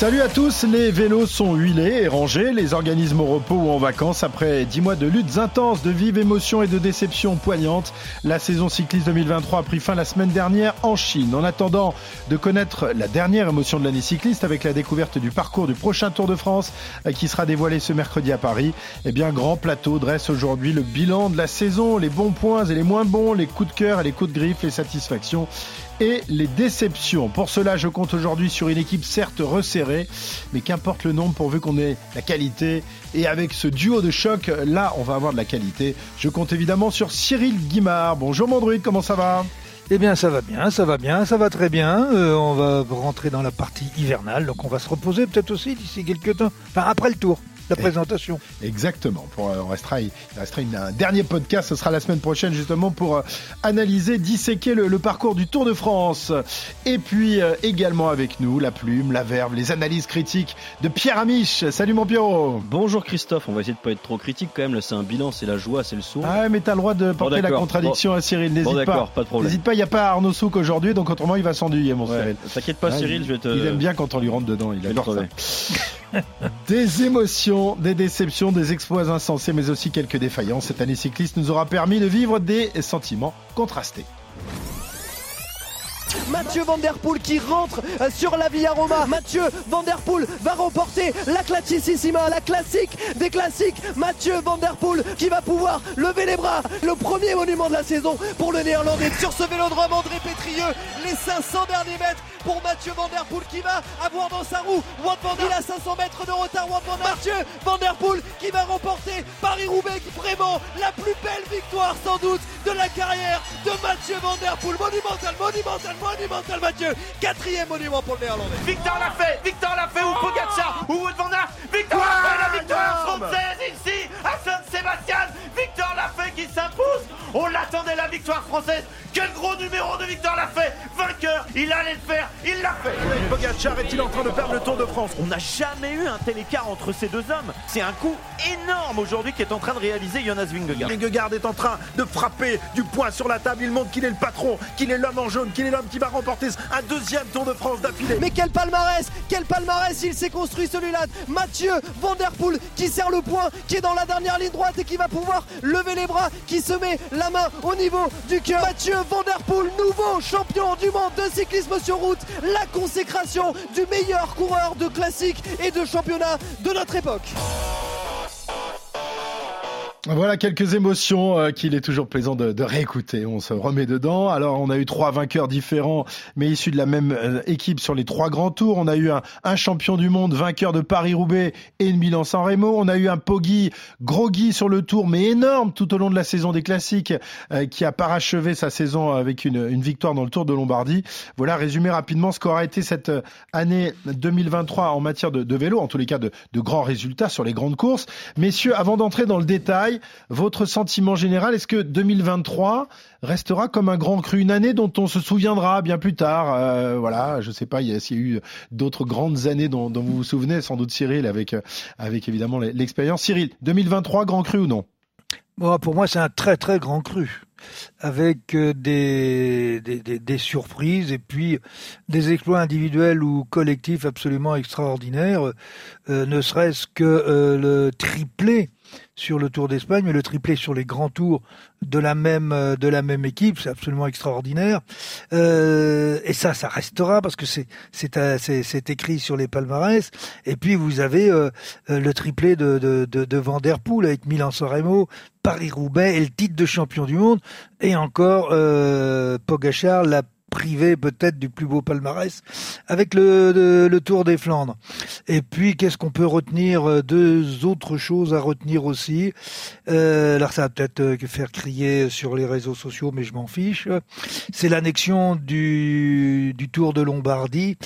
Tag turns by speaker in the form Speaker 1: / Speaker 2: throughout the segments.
Speaker 1: Salut à tous, les vélos sont huilés et rangés, les organismes au repos ou en vacances après 10 mois de luttes intenses, de vives émotions et de déceptions poignantes. La saison cycliste 2023 a pris fin la semaine dernière en Chine. En attendant de connaître la dernière émotion de l'année cycliste avec la découverte du parcours du prochain Tour de France euh, qui sera dévoilé ce mercredi à Paris, eh bien Grand Plateau dresse aujourd'hui le bilan de la saison, les bons points et les moins bons, les coups de cœur et les coups de griffe, les satisfactions et les déceptions. Pour cela, je compte aujourd'hui sur une équipe certes resserrée, mais qu'importe le nombre pourvu qu'on ait la qualité. Et avec ce duo de choc, là, on va avoir de la qualité. Je compte évidemment sur Cyril Guimard. Bonjour mon druide, comment ça va?
Speaker 2: Eh bien, ça va bien, ça va bien, ça va très bien. Euh, on va rentrer dans la partie hivernale, donc on va se reposer peut-être aussi d'ici quelques temps. Enfin, après le tour la présentation.
Speaker 1: Exactement. Pour, euh, on restera, il restera un dernier podcast, ce sera la semaine prochaine justement pour euh, analyser, disséquer le, parcours du Tour de France. Et puis euh, également avec nous, la plume, la verve, les analyses critiques de Pierre Amiche. Salut mon Pierrot.
Speaker 3: Bonjour Christophe, on va essayer de pas être trop critique quand même, là c'est un bilan, c'est la joie, c'est le sourd.
Speaker 1: Ah mais t'as le droit de porter la contradiction à Cyril, n'hésite
Speaker 3: bon,
Speaker 1: pas.
Speaker 3: pas de problème.
Speaker 1: N'hésite pas, il n'y a pas Arnaud Souk aujourd'hui, donc autrement il va s'enduyer mon Cyril.
Speaker 3: T'inquiète pas Cyril, je vais te...
Speaker 1: Il aime bien quand on lui rentre dedans, il adore ça. des émotions, des déceptions des exploits insensés, mais aussi quelques défaillances. Cette année cycliste nous aura permis de vivre des sentiments contrastés.
Speaker 4: Mathieu Van Der Poel qui rentre euh, sur la Via Roma. Mathieu Van Der Poel va remporter la Classicissima, la classique des classiques. Mathieu Van Der Poel qui va pouvoir lever les bras. Le premier monument de la saison pour le néerlandais. Sur ce vélodrome, André Pétrieux, les 500 derniers mètres pour Mathieu Van Der Poel qui va avoir dans sa roue Wout. Il a 500 mètres de retard. Wout. Mathieu Van Der Poel qui va remporter Paris-Roubaix. Vraiment la plus belle victoire sans doute de la carrière de Mathieu Van Der Poel. Monumental, monumental, monumental Mathieu. Quatrième monument pour le néerlandais.
Speaker 5: Victor l'a fait, Victor l'a fait, ou Pogacar, ou Wout Van. Victor l'a fait, la victoire française ici à Saint-Sébastien. Victor l'a fait qui s'impose. On l'attendait la victoire française. Quel gros numéro de Victor l'a fait. Vainqueur, il allait le faire, il l'a fait.
Speaker 6: Pogacar est-il en train de perdre le Tour de France? On n'a jamais eu un tel écart entre ces deux hommes. C'est un coup énorme aujourd'hui qui est en train de réaliser Jonas Vingegaard.
Speaker 7: Vingegaard est en train de frapper du poing sur la table. Il montre qu'il est le patron, qu'il est l'homme en jaune, qu'il est l'homme qui va un deuxième Tour de France d'affilée.
Speaker 4: Mais quel palmarès Quel palmarès il s'est construit celui-là Mathieu Van Der Poel qui serre le poing, qui est dans la dernière ligne droite et qui va pouvoir lever les bras, qui se met la main au niveau du cœur. Mathieu Van Der Poel, nouveau champion du monde de cyclisme sur route, la consécration du meilleur coureur de classique et de championnat de notre époque.
Speaker 1: Voilà quelques émotions euh, qu'il est toujours plaisant de, de, réécouter. On se remet dedans. Alors, on a eu trois vainqueurs différents, mais issus de la même euh, équipe sur les trois grands tours. On a eu un, un champion du monde, vainqueur de Paris-Roubaix et de Milan-San Remo. On a eu un Poggi, groggy sur le tour, mais énorme tout au long de la saison des classiques, euh, qui a parachevé sa saison avec une, une, victoire dans le Tour de Lombardie. Voilà, résumé rapidement ce qu'aura été cette année 2023 en matière de, de vélo, en tous les cas de, de grands résultats sur les grandes courses. Messieurs, avant d'entrer dans le détail, votre sentiment général, est-ce que 2023 restera comme un grand cru, une année dont on se souviendra bien plus tard euh, Voilà, je sais pas, s'il y a eu d'autres grandes années dont, vous vous souvenez, sans doute Cyril, avec, avec évidemment l'expérience. Cyril, 2023, grand cru ou non?
Speaker 2: Bon, Pour moi, c'est un très très grand cru avec euh, des, des, surprises et puis des exploits individuels ou collectifs absolument extraordinaires, euh, ne serait-ce que euh, le triplé sur le Tour d'Espagne, mais le triplé sur les grands tours de la même de la même équipe, c'est absolument extraordinaire. Euh, et ça, ça restera parce que c'est c'est c'est écrit sur les palmarès. Et puis vous avez euh, le triplé de de de, Van der Poel avec Milan-San Paris-Roubaix et le titre de champion du monde. Et encore euh, Pogachar la privé peut-être du plus beau palmarès avec le, le, le Tour des Flandres. Et puis qu'est-ce qu'on peut retenir euh, Deux autres choses à retenir aussi? Euh, alors ça va peut-être euh, faire crier sur les réseaux sociaux, mais je m'en fiche. C'est l'annexion du, du Tour de Lombardie,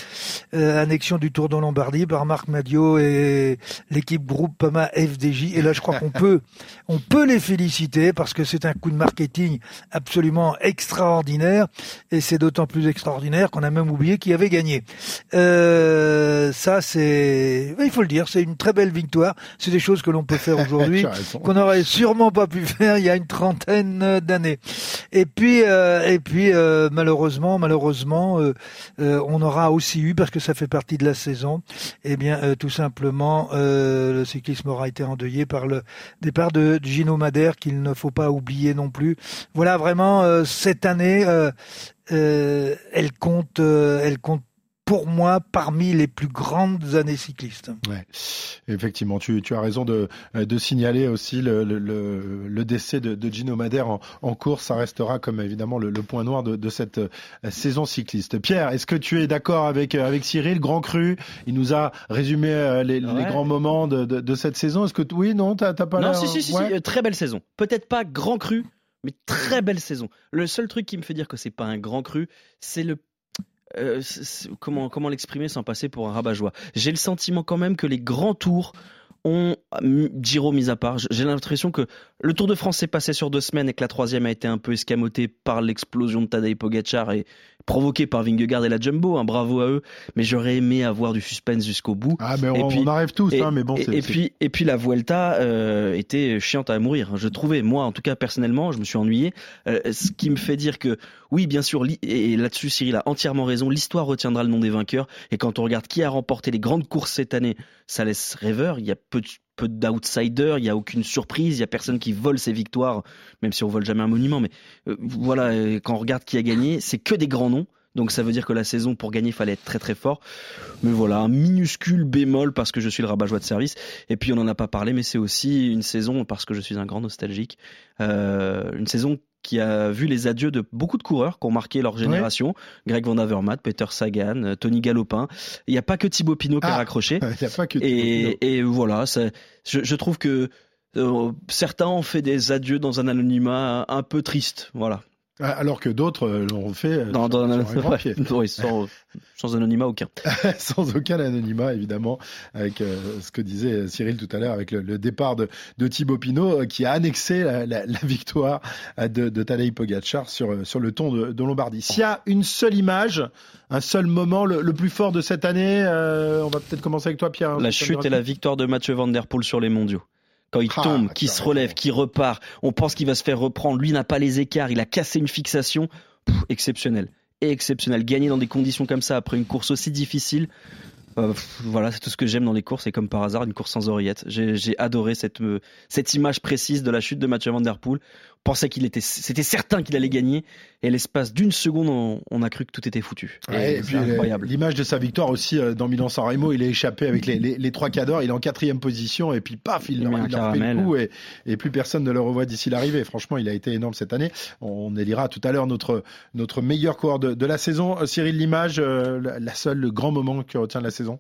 Speaker 2: euh, annexion du Tour de Lombardie par Marc Madio et l'équipe groupe Pama FDJ. Et là, je crois qu'on peut, on peut les féliciter parce que c'est un coup de marketing absolument extraordinaire et c'est d'autant d'autant plus extraordinaire qu'on a même oublié qui avait gagné. Euh, ça, c'est, il faut le dire, c'est une très belle victoire. C'est des choses que l'on peut faire aujourd'hui, qu'on n'aurait sûrement pas pu faire il y a une trentaine d'années. Et puis, euh, et puis, euh, malheureusement, malheureusement, euh, on aura aussi eu, parce que ça fait partie de la saison, eh bien, tout simplement, le cyclisme aura été endeuillé par le départ de Gino Madère, qu'il ne faut pas oublier non plus. Voilà, vraiment, cette année, elle compte, elle compte pour moi parmi les plus grandes années cyclistes.
Speaker 1: Ouais. Effectivement, tu, tu as raison de, de signaler aussi le, le, le décès de, de, Gino Madère en, en, course. Ça restera comme évidemment le, point noir de, de, cette euh, saison cycliste. Pierre, est-ce que tu es d'accord avec, euh, avec Cyril Grand Cru? Il nous a résumé euh, les, les grands moments de, de, cette saison. Est-ce que oui, non, t'as pas
Speaker 3: Non, si, si, si, très belle saison. Peut-être pas Grand Cru, mais très belle saison. Le seul truc qui me fait dire que c'est pas un grand cru, c'est le euh, comment, comment l'exprimer sans passer pour un rabat-joie J'ai le sentiment quand même que les grands tours ont, Giro mis à part, j'ai l'impression que le Tour de France s'est passé sur deux semaines et que la troisième a été un peu escamotée par l'explosion de Tadej Pogacar et provoquée par Vingegaard et la Jumbo. Hein, bravo à eux. Mais j'aurais aimé avoir du suspense jusqu'au bout.
Speaker 1: Ah, mais on, on arrive tous, hein, mais bon.
Speaker 3: Et, puis, et puis la Vuelta euh, était chiante à mourir. Hein. Je trouvais, moi, en tout cas personnellement, je me suis ennuyé. Euh, ce qui me fait dire que, oui, bien sûr, et là-dessus Cyril a entièrement raison. L'histoire retiendra le nom des vainqueurs. Et quand on regarde qui a remporté les grandes courses cette année, ça laisse rêveur. Il y a peu de peu d'outsiders, il n'y a aucune surprise, il n'y a personne qui vole ses victoires, même si on vole jamais un monument. Mais euh, voilà, euh, quand on regarde qui a gagné, c'est que des grands noms. Donc ça veut dire que la saison pour gagner, fallait être très très fort. Mais voilà, un minuscule bémol parce que je suis le rabat-joie de service. Et puis on n'en a pas parlé, mais c'est aussi une saison parce que je suis un grand nostalgique. Euh, une saison qui a vu les adieux de beaucoup de coureurs qui ont marqué leur génération. Greg Van Avermaet, Peter Sagan, euh, Tony Galopin. Il n'y a pas que Thibaut Pinot qui a ah, raccroché.
Speaker 1: Il a pas que
Speaker 3: et, et voilà, ça, je, je, trouve que euh, certains ont fait des adieux dans un anonymat un peu triste. Voilà.
Speaker 1: Ah, alors que d'autres euh, l'ont fait
Speaker 3: dans, dans un, ouais, sans, sans, anonymat aucun.
Speaker 1: sans aucun anonymat, évidemment, avec euh, ce que disait Cyril tout à l'heure, avec le, le, départ de, de Thibaut Pinot, euh, qui a annexé la, la, la victoire de, de Tadej Pogacar sur, sur le ton de, de Lombardie. S'il y a une seule image, un seul moment, le, le plus fort de cette année, on va peut-être commencer avec toi, Pierre.
Speaker 3: La chute et la victoire de Mathieu Van Der Poel sur les mondiaux quand il ah, tombe, qui se relève, qui repart, on pense qu'il va se faire reprendre. Lui n'a pas les écarts, il a cassé une fixation. exceptionnel. Exceptionnel. Gagner dans des conditions comme ça après une course aussi difficile. Euh, voilà, c'est tout ce que j'aime dans les courses et comme par hasard, une course sans oreillette. J'ai adoré cette, euh, cette image précise de la chute de Mathieu Van Der Poel pensait qu'il était, c'était certain qu'il allait gagner. Et l'espace d'une seconde, on, a cru que tout était foutu.
Speaker 1: et, puis incroyable. L'image de sa victoire aussi euh, dans Milan-San Remo, il est échappé avec les, les, les trois cadors, il est en quatrième position et puis paf, il, il, il a fait le coup et, et, plus personne ne le revoit d'ici l'arrivée. Franchement, il a été énorme cette année. On élira tout à l'heure notre notre meilleur coureur de, de la saison. Euh, Cyril, l'image, euh, la seule, le grand moment qui retient de la saison?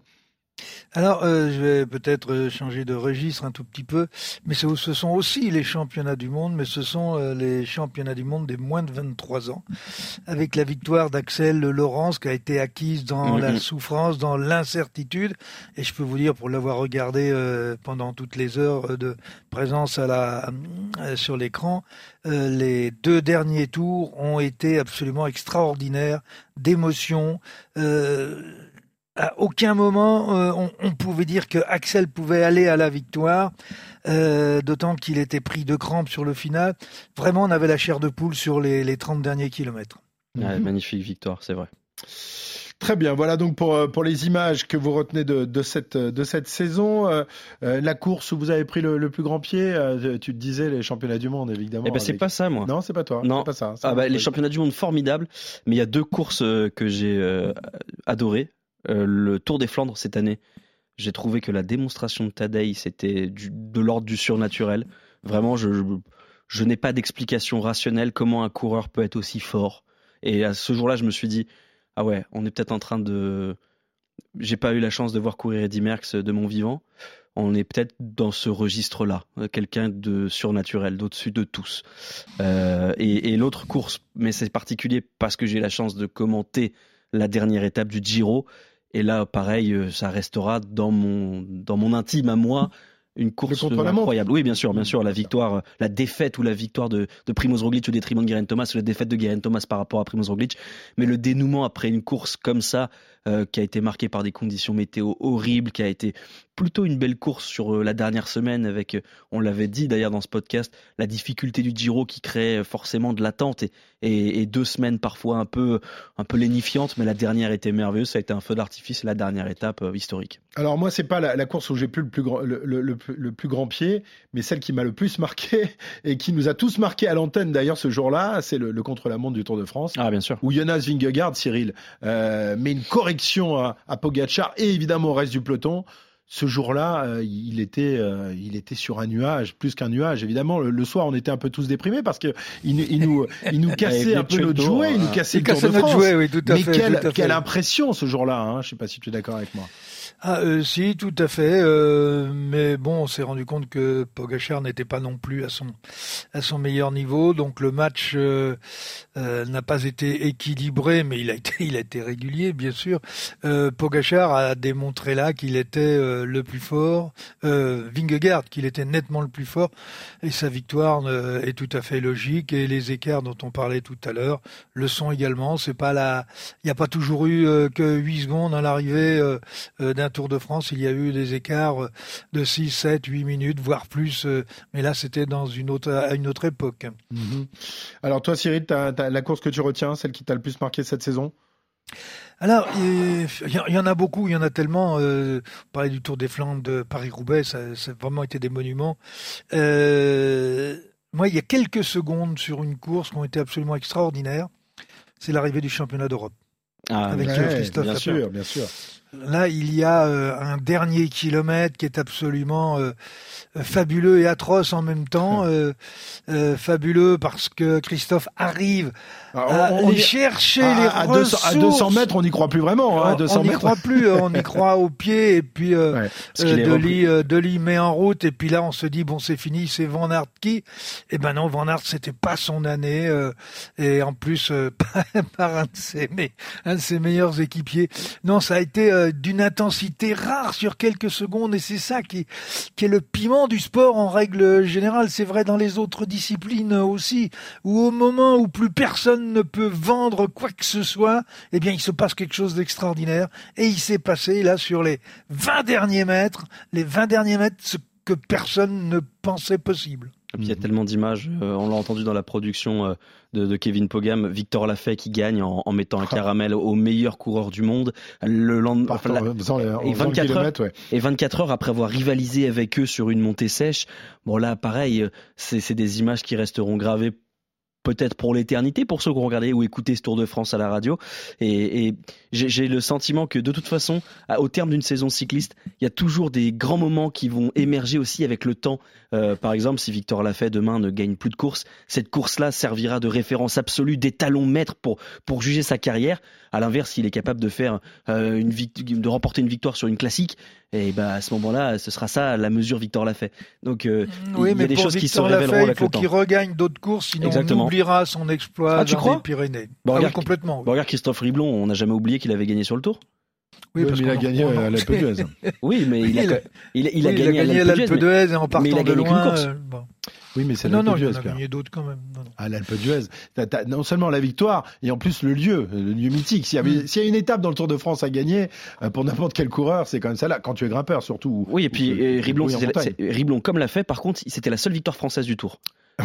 Speaker 2: Alors, euh, je vais peut-être euh, changer de registre un tout petit peu, mais ce, sont aussi les championnats du monde, mais ce sont euh, les championnats du monde des moins de 23 ans, avec la victoire d'Axel Laurence qui a été acquise dans la souffrance, dans l'incertitude, et je peux vous dire, pour l'avoir regardé pendant toutes les heures de présence à la, sur l'écran, les deux derniers tours ont été absolument extraordinaires, d'émotion à aucun moment euh, on, on, pouvait dire que Axel pouvait aller à la victoire, euh, d'autant qu'il était pris de crampes sur le final. Vraiment, on avait la chair de poule sur les, les 30 derniers kilomètres.
Speaker 3: Ouais, Magnifique victoire, c'est vrai.
Speaker 1: Très bien, voilà donc pour, euh, pour les images que vous retenez de, de, cette, de cette saison. Euh, la course où vous avez pris le, le plus grand pied, euh, tu te disais les championnats du monde évidemment.
Speaker 3: Eh ben, c'est pas ça moi.
Speaker 1: Non, c'est pas toi.
Speaker 3: Non,
Speaker 1: pas ça.
Speaker 3: Ah bah, les championnats du monde formidables, mais il y a deux courses que j'ai euh, adorées. Euh, le Tour des Flandres cette année, j'ai trouvé que la démonstration de Tadei, c'était de l'ordre du surnaturel. Vraiment, je, n'ai pas d'explication rationnelle comment un coureur peut être aussi fort. Et à ce jour-là, je me suis dit, ah ouais, on est peut-être en train de... J'ai pas eu la chance de voir courir Eddy Merckx de mon vivant. On est peut-être dans ce registre-là, quelqu'un de surnaturel, d'au-dessus de tous. Euh, et, et l'autre course, mais c'est particulier parce que j'ai la chance de commenter la dernière étape du Giro. Et là, pareil, euh, ça restera dans mon, dans mon intime à moi une course incroyable. Oui, bien sûr, bien sûr, la victoire, euh, la défaite ou la victoire de, de Primoz Roglic au détriment de Geraint Thomas, ou la défaite de Geraint Thomas par rapport à Primoz Roglic, mais le dénouement après une course comme ça, euh, qui a été marquée par des conditions météo horribles, qui a été plutôt une belle course sur euh, la dernière semaine avec, euh, on l'avait dit d'ailleurs dans ce podcast, la difficulté du Giro qui crée forcément de l'attente et, et, et deux semaines parfois un peu, un peu lénifiantes, mais la dernière était merveilleuse, ça a été un feu d'artifice, la dernière étape euh, historique.
Speaker 1: Alors moi, c'est pas la, la course où j'ai plus le plus grand, le, le- le- le plus grand pied, mais celle qui m'a le plus marqué et qui nous a tous marqué à l'antenne d'ailleurs ce jour-là, c'est le, le contre-la-montre du Tour de France.
Speaker 3: Ah, bien sûr.
Speaker 1: Où Jonas Vingegaard, Cyril, euh, met une correction à, à Pogacar et évidemment au reste du peloton. Ce jour-là, euh, il était, euh, il était sur un nuage, plus qu'un nuage. Évidemment, le, le soir, on était un peu tous déprimés parce que il, nous- il nous, il nous cassait un peu notre jouet, il nous
Speaker 3: euh,
Speaker 1: cassait
Speaker 2: Il
Speaker 1: le Tour de France.
Speaker 2: jouet, oui, tout à
Speaker 1: Mais
Speaker 2: fait.
Speaker 1: quelle,
Speaker 2: tout à fait.
Speaker 1: quelle impression ce jour-là hein Je sais pas si tu es d'accord avec moi.
Speaker 2: Ah, euh, si, tout à fait. euh, mais bon, on s'est rendu compte que Pogachar n'était pas non plus à son meilleur niveau. Donc le match euh, euh, n'a pas été équilibré, mais il a été il a été régulier, bien sûr. Pogachar a démontré là qu'il était le plus fort. Vingegaard qu'il était nettement le plus fort. Et sa victoire est tout à fait logique. Et les écarts dont on parlait tout à l'heure le sont également. C'est pas la il n'y a pas toujours eu que 8 secondes à l'arrivée d'un Tour de France. Il y a eu des écarts euh, de 6, 7, 8 minutes, voire plus. euh, mais là, c'était dans une autre, à une autre époque.
Speaker 1: Mhm. Alors toi, Cyril, la course que tu retiens, celle qui t'a le plus marqué cette saison?
Speaker 2: Alors, il y, en a beaucoup, il y en a tellement. Euh, on parlait du Tour des Flandres de Paris-Roubaix, ça, ça a vraiment été des monuments. Euh, moi, il y a quelques secondes sur une course qui ont été absolument extraordinaires. C'est l'arrivée du championnat d'Europe.
Speaker 3: Ah,
Speaker 2: Avec. Christophe
Speaker 1: bien sûr, bien sûr.
Speaker 2: Là, il y a euh, un dernier kilomètre qui est absolument euh, euh, fabuleux et atroce en même temps. Euh, euh, fabuleux parce que Christophe arrive
Speaker 1: Alors,
Speaker 2: à
Speaker 1: on- on
Speaker 2: les chercher
Speaker 1: à,
Speaker 2: les
Speaker 1: à 200, à 200
Speaker 2: ressources.
Speaker 1: mètres, on n'y croit plus vraiment. hein, à 200
Speaker 2: on n'y croit plus, on y croit au pied et puis euh,
Speaker 1: Ouais.
Speaker 2: Euh, euh, met en route et puis là on se dit bon c'est fini, c'est Van Aert qui? Eh ben non, Van Aert c'était pas son année euh, et en plus euh, par un de ses mais un de ses meilleurs équipiers. Non, ça a été euh, d'une intensité rare sur quelques secondes et c'est ça qui qui est le piment du sport en règle générale. C'est vrai dans les autres disciplines aussi où au moment où plus personne ne peut vendre quoi que ce soit, eh bien il se passe quelque chose d'extraordinaire et il s'est passé là sur les 20 derniers mètres, les 20 derniers mètres ce que personne ne pensait possible.
Speaker 3: Il y a tellement d'images, euh, on l'a entendu dans la production euh, de, de Kevin Pogam, Victor Lafay qui gagne en, en mettant un caramel au meilleur coureur du monde. Le lendemain,
Speaker 1: Partant, en faisant les- en
Speaker 3: et
Speaker 1: faisant le
Speaker 3: 24 heures.
Speaker 1: ouais.
Speaker 3: Et 24 heures après avoir rivalisé avec eux sur une montée sèche, bon là pareil, euh, c'est c'est des images qui resteront gravées peut-être pour l'éternité pour ceux qui ont regardé ou écouté ce Tour de France à la radio. Et, et j'ai le sentiment que de toute façon, au terme d'une saison cycliste, il y a toujours des grands moments qui vont émerger aussi avec le temps. Euh, par exemple, si Victor Lafay demain ne gagne plus de course, cette course-là servira de référence absolue, d'étalon maître pour pour juger sa carrière. À l'inverse, s'il est capable de faire euh, une de remporter une victoire sur une classique, et ben à ce moment-là, ce sera ça la mesure Victor Lafay. Donc euh,
Speaker 2: Oui,
Speaker 3: il y
Speaker 2: mais
Speaker 3: a des
Speaker 2: pour
Speaker 3: choses qui se
Speaker 2: Victor
Speaker 3: révéleront
Speaker 2: Lafay, il
Speaker 3: avec
Speaker 2: faut qu'il regagne d'autres courses, sinon
Speaker 3: Exactement.
Speaker 2: on oubliera son exploit
Speaker 3: Ah, tu
Speaker 2: dans
Speaker 3: crois
Speaker 2: les Pyrénées.
Speaker 3: Bon,
Speaker 2: ah oui,
Speaker 3: regarde-
Speaker 2: complètement. oui.
Speaker 3: Bon, regarde Christophe Riblon, on n'a jamais oublié qu'il avait gagné sur le Tour.
Speaker 2: Oui, parce
Speaker 1: mais il a gagné à l'Alpe d'Huez.
Speaker 3: Oui, mais il a,
Speaker 2: Il a-
Speaker 3: il, il a
Speaker 2: Oui,
Speaker 3: gagné,
Speaker 2: à l'Alpe
Speaker 3: d'Huez,
Speaker 2: en partant
Speaker 3: mais il a
Speaker 2: de
Speaker 3: gagné qu'une
Speaker 2: loin.
Speaker 3: course.
Speaker 2: euh, bon.
Speaker 1: Oui, mais c'est
Speaker 2: Non,
Speaker 1: l'Alpe
Speaker 2: non, il
Speaker 1: d'Huez.
Speaker 2: en a
Speaker 1: Pierre.
Speaker 2: gagné d'autres quand même. Non, non.
Speaker 1: À l'Alpe d'Huez, non seulement la victoire et en plus le lieu, le lieu mythique. S'il y, avait-
Speaker 2: Mm.
Speaker 1: s'il y a une étape dans le Tour de France à gagner euh, pour n'importe quel coureur, c'est quand même ça là. Quand tu es grimpeur surtout.
Speaker 3: Oui, et puis euh, Riblon, Riblon, comme l'a fait, par contre, c'était la seule victoire française du Tour.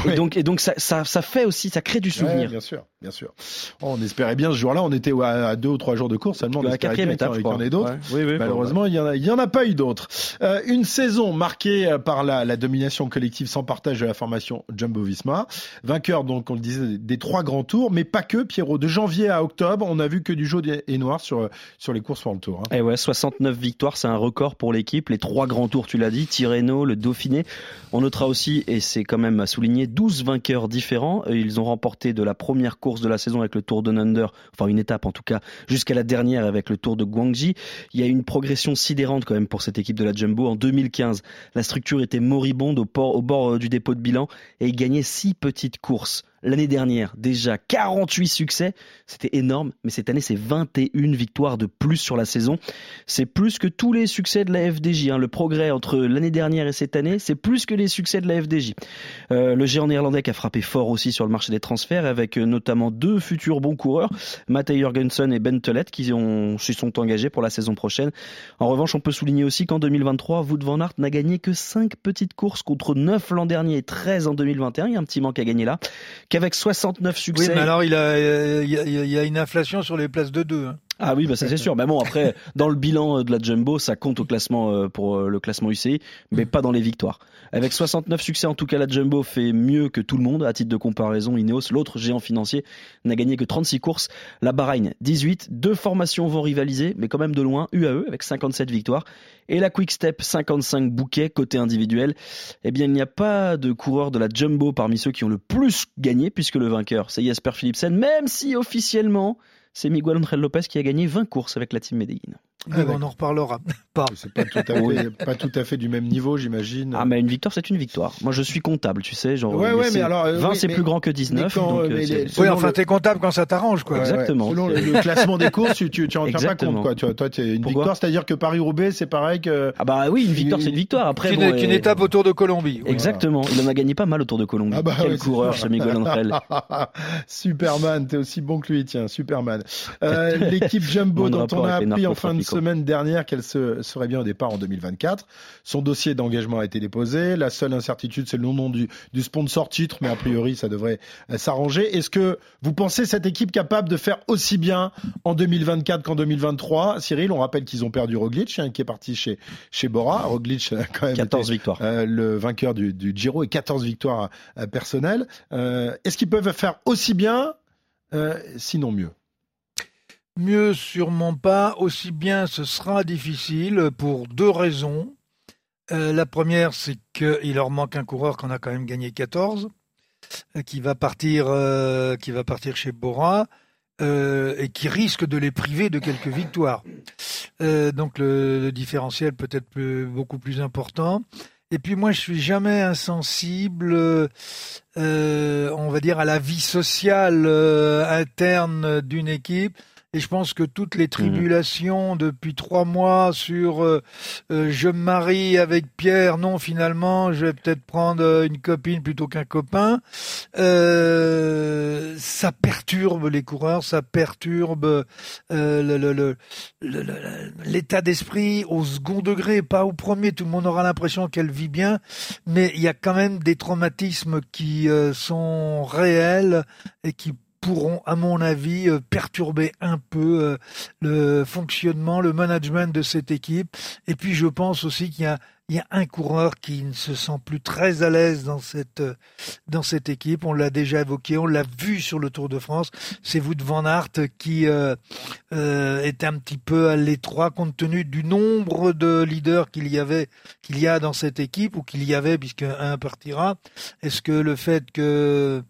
Speaker 1: Ouais.
Speaker 3: Et donc, et donc ça, ça, ça fait aussi, ça crée du
Speaker 1: Ouais,
Speaker 3: souvenir.
Speaker 1: bien sûr, bien sûr. On espérait bien ce jour-là. On était à, deux ou trois jours de course seulement.
Speaker 3: La quatrième étape, je
Speaker 1: y en- ait d'autres.
Speaker 3: Ouais. Oui, oui,
Speaker 1: Malheureusement, il y en a, il y en a pas eu d'autres. Euh, une saison marquée euh, par la, la domination collective sans partage de la formation Jumbo-Visma. Vainqueur, donc, on le disait, des trois grands tours, mais pas que, Pierrot. De janvier à octobre, on a vu que du jaune et noir sur, sur les courses pour le tour. hein.
Speaker 3: Et Eh ouais, 69 victoires, c'est un record pour l'équipe. Les trois grands tours, tu l'as dit, Tirreno, le Dauphiné. On notera aussi, et c'est quand même à souligner, 12 vainqueurs différents. Euh, Ils ont remporté de la première course de la saison avec le Tour de Under, enfin une étape en tout cas, jusqu'à la dernière avec le Tour de Guangxi. Il y a une progression sidérante quand même pour cette équipe de la Jumbo. En 2015, la structure était moribonde au, au bord euh, du dépôt de bilan et ils gagnaient six petites courses L'année dernière, déjà 48 succès, c'était énorme, mais cette année, c'est 21 victoires de plus sur la saison. C'est plus que tous les succès de la FDJ. Hein. Le progrès entre l'année dernière et cette année, c'est plus que les succès de la FDJ. Euh, le géant néerlandais qui a frappé fort aussi sur le marché des transferts, avec euh, notamment deux futurs bons coureurs, Matej Jorgensen et Ben Telet, qui ont, s'y sont engagés pour la saison prochaine. En revanche, on peut souligner aussi qu'en 2023, Wout van Aert n'a gagné que 5 petites courses contre 9 l'an dernier et 13 en 2021. Il y a un petit manque à gagner là qu'avec 69 succès.
Speaker 2: Oui, mais alors il, a, il, y a, une inflation sur les places de deux. Hein.
Speaker 3: Ah oui, bah ça c'est sûr. Mais bon, après, dans le bilan de la Jumbo, ça compte au classement euh, pour euh, le classement UCI, mais pas dans les victoires. Avec 69 succès, en tout cas, la Jumbo fait mieux que tout le monde. À titre de comparaison, Ineos, l'autre géant financier, n'a gagné que 36 courses. La Bahreïn, 18. Deux formations vont rivaliser, mais quand même de loin. UAE avec 57 victoires. Et la Quick Step, 55 bouquets côté individuel. Eh bien, il n'y a pas de coureur de la Jumbo parmi ceux qui ont le plus gagné, puisque le vainqueur, c'est Jasper Philipsen, même si officiellement, c'est Miguel Angel Lopez qui a gagné 20 courses avec la team Medellin.
Speaker 2: Ah, on en reparlera.
Speaker 1: Pas. C'est pas tout, à fait, pas tout à fait du même niveau, j'imagine.
Speaker 3: Ah, mais une victoire, c'est une victoire. Moi, je suis comptable, tu sais. Genre,
Speaker 1: ouais, ouais, mais alors,
Speaker 3: 20, c'est plus grand que 19. donc,
Speaker 2: euh, les, oui, enfin, t'es comptable quand ça t'arrange, quoi.
Speaker 3: Exactement.
Speaker 1: Selon le, classement des courses, tu, tu, tu en tiens pas compte, quoi. Tu, toi, tu une victoire, c'est-à-dire que Paris-Roubaix, c'est pareil que.
Speaker 3: Ah, bah oui, une victoire, c'est une victoire. Après,
Speaker 2: bon, une, étape autour de Colombie.
Speaker 3: Exactement. Il en a gagné pas mal autour de Colombie. Ah bah, Quel coureur, ce Miguel Angel.
Speaker 1: Superman, t'es aussi bon que lui, tiens, Superman. Euh, l'équipe Jumbo dont on a appris en fin de semaine dernière qu'elle serait bien au départ en 2024. Son dossier d'engagement a été déposé. La seule incertitude, c'est le nom du, du sponsor titre, mais a priori, ça devrait euh, s'arranger. Est-ce que vous pensez cette équipe capable de faire aussi bien en 2024 qu'en 2023 Cyril, on rappelle qu'ils ont perdu Roglic, hein, qui est parti chez, chez Bora. Roglic a quand même
Speaker 3: 14 victoires.
Speaker 1: Euh, le vainqueur du, du, Giro et 14 victoires euh, personnelles. Est-ce qu'ils peuvent faire aussi bien, sinon mieux?
Speaker 2: Mieux sûrement pas, aussi bien ce sera difficile pour deux raisons. Euh, la première, c'est qu'il leur manque un coureur qu'on a quand même gagné 14, euh, qui va partir, euh, qui va partir chez Bora. et qui risque de les priver de quelques victoires. donc le, différentiel peut être beaucoup plus important. Et puis moi, je suis jamais insensible, on va dire, à la vie sociale interne d'une équipe. Et je pense que toutes les mmh. tribulations depuis trois mois sur euh, euh, je me marie avec Pierre, non finalement je vais peut-être prendre euh, une copine plutôt qu'un copain, ça perturbe les coureurs, ça perturbe l'état d'esprit au second degré, pas au premier. Tout le monde aura l'impression qu'elle vit bien, mais il y a quand même des traumatismes qui sont réels et qui pourront, à mon avis, euh, perturber un peu euh, le fonctionnement, le management de cette équipe. Et puis, je pense aussi qu'il y a il y a un coureur qui ne se sent plus très à l'aise dans cette euh, dans cette équipe. On l'a déjà évoqué, on l'a vu sur le Tour de France. C'est Wout van Aert qui euh, est un petit peu à l'étroit compte tenu du nombre de leaders qu'il y avait, qu'il y a dans cette équipe ou qu'il y avait puisqu'un partira. Est-ce que le fait que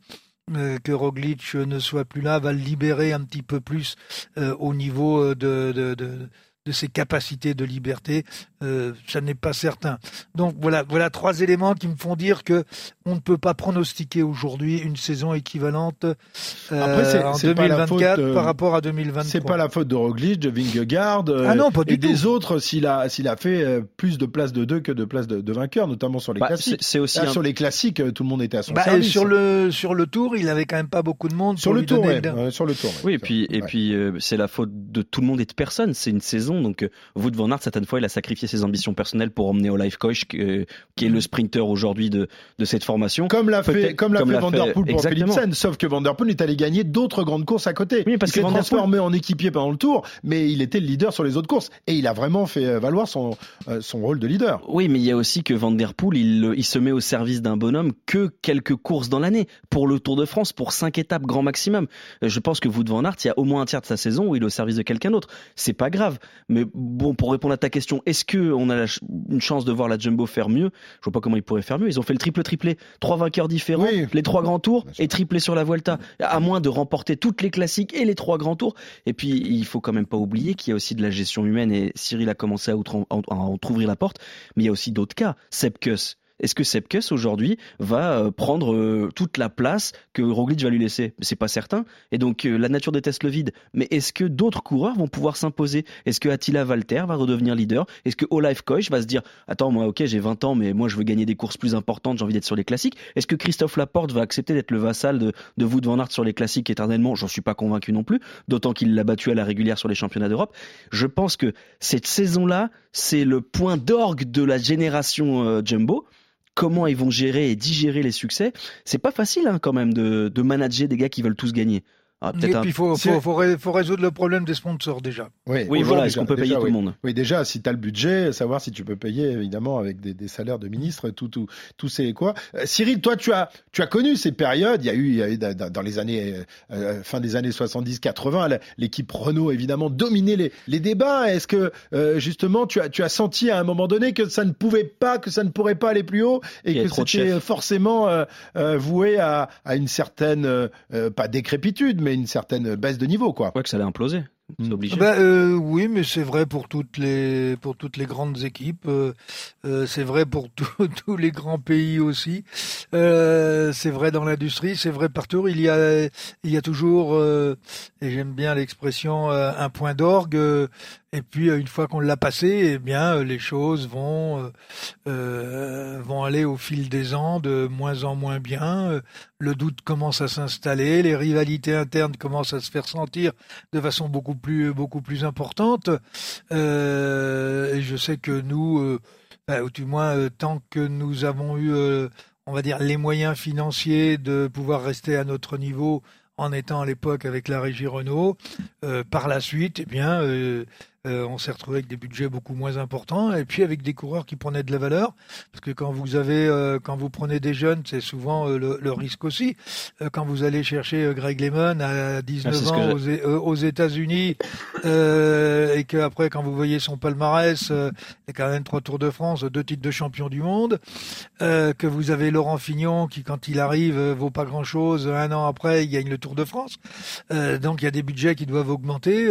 Speaker 2: que Roglic ne soit plus là va le libérer un petit peu plus euh, au niveau euh, de, de, de ses capacités de liberté, euh, ça n'est pas certain. Donc voilà, voilà trois éléments qui me font dire que on ne peut pas pronostiquer aujourd'hui une saison équivalente euh, Après, en 2024 par rapport à 2023.
Speaker 1: C'est pas la faute de Roglic, de Vingegaard euh, ah non, pas du et des autres s'il a s'il a fait euh, plus de places de deux que de places de, de vainqueurs, notamment sur les bah, classiques.
Speaker 3: C'est aussi
Speaker 1: sur les classiques, tout le monde était à son
Speaker 2: bah,
Speaker 1: service.
Speaker 2: Sur le sur le tour, il avait quand même pas beaucoup de monde
Speaker 1: sur le tour. sur le
Speaker 3: tour. Oui, et puis et puis c'est la faute de tout le monde et de personne. C'est une saison donc Wout van Aert, certaines fois, il a sacrifié ses ambitions personnelles pour emmener au Life Coach, qui est le sprinter aujourd'hui de, de cette formation.
Speaker 1: Comme l'a fait, comme l'a fait Van Der Poel pour Philipsen, sauf que Van Der Poel est allé gagner d'autres grandes courses à côté.
Speaker 3: Oui, parce
Speaker 1: il s'est transformé en équipier pendant le tour, mais il était le leader sur les autres courses. Et il a vraiment fait euh, valoir son, euh, son rôle de leader.
Speaker 3: Oui, mais il y a aussi que Van Der Poel, il, il se met au service d'un bonhomme que quelques courses dans l'année. Pour le Tour de France, pour cinq étapes grand maximum. Euh, je pense que Wout van Aert, il y a au moins un tiers de sa saison où il est au service de quelqu'un d'autre. C'est pas grave. Mais bon, pour répondre à ta question, est-ce que on a une chance de voir la Jumbo faire mieux? Je vois pas comment ils pourraient faire mieux. Ils ont fait le triple triplé, trois vainqueurs différents, les trois grands tours et triplé sur la Vuelta, à moins de remporter toutes les classiques et les trois grands tours. Et puis il faut quand même pas oublier qu'il y a aussi de la gestion humaine. Et Cyril a commencé à, à, ouvrir la porte, mais il y a aussi d'autres cas. Sepkus est-ce que Sepkus aujourd'hui va euh, prendre euh, toute la place que Roglic va lui laisser? C'est pas certain. Et donc euh, la nature déteste le vide. Mais est-ce que d'autres coureurs vont pouvoir s'imposer? Est-ce que Attila Valter va redevenir leader? Est-ce que Olaf Koch va se dire attends moi ok j'ai 20 ans mais moi je veux gagner des courses plus importantes, j'ai envie d'être sur les classiques Est-ce que Christophe Laporte va accepter d'être le vassal de, de Wout van Aert sur les classiques éternellement? J'en suis pas convaincu non plus. D'autant qu'il l'a battu à la régulière sur les championnats d'Europe. Je pense que cette saison-là, c'est le point d'orgue de la génération Jumbo comment ils vont gérer et digérer les succès, c'est pas facile hein, quand même de, de manager des gars qui veulent tous gagner.
Speaker 2: Ah, et puis il faut, faut, faut, résoudre le problème des sponsors déjà.
Speaker 3: Oui, oui voilà, est-ce qu'on peut payer tout
Speaker 1: le
Speaker 3: monde
Speaker 1: Oui, déjà, si tu as le budget, savoir si tu peux payer évidemment avec des, des salaires de ministres, tout, tout, tout c'est quoi. Euh, Cyril, toi, tu as, tu as connu ces périodes. Il y a eu, il y a eu dans les années, euh, euh fin des années 70-80, l'équipe Renault évidemment dominait les, les débats. Est-ce que euh, justement, tu as, tu as senti à un moment donné que ça ne pouvait pas, que ça ne pourrait pas aller plus haut et que c'était forcément voué à, à une certaine, pas décrépitude, mais une certaine baisse de niveau, quoi.
Speaker 3: Ouais, que ça allait imploser.
Speaker 2: C'est obligé. Bah, euh, oui, mais c'est vrai pour toutes les pour toutes les grandes équipes. Euh, euh c'est vrai pour tous les grands pays aussi. Euh, c'est vrai dans l'industrie, c'est vrai partout. Il y a il y a toujours euh, et j'aime bien l'expression un point d'orgue. et puis une fois qu'on l'a passé, eh bien les choses vont vont aller au fil des ans de moins en moins bien. Le doute commence à s'installer, les rivalités internes commencent à se faire sentir de façon beaucoup plus beaucoup plus importante. Euh, et je sais que nous, euh, bah, ou du moins euh, tant que nous avons eu, on va dire, les moyens financiers de pouvoir rester à notre niveau en étant à l'époque avec la régie Renault, par la suite, eh bien, euh, on s'est retrouvé avec des budgets beaucoup moins importants et puis avec des coureurs qui prenaient de la valeur. Parce que quand vous avez euh, quand vous prenez des jeunes c'est souvent euh, le, risque aussi. Quand vous allez chercher Greg Lemon à 19 ah, ans aux, États-Unis et que après quand vous voyez son palmarès il y a quand même trois Tours de France deux titres de champion du monde que vous avez Laurent Fignon qui quand il arrive vaut pas grand chose un an après il gagne le Tour de France. Donc il y a des budgets qui doivent augmenter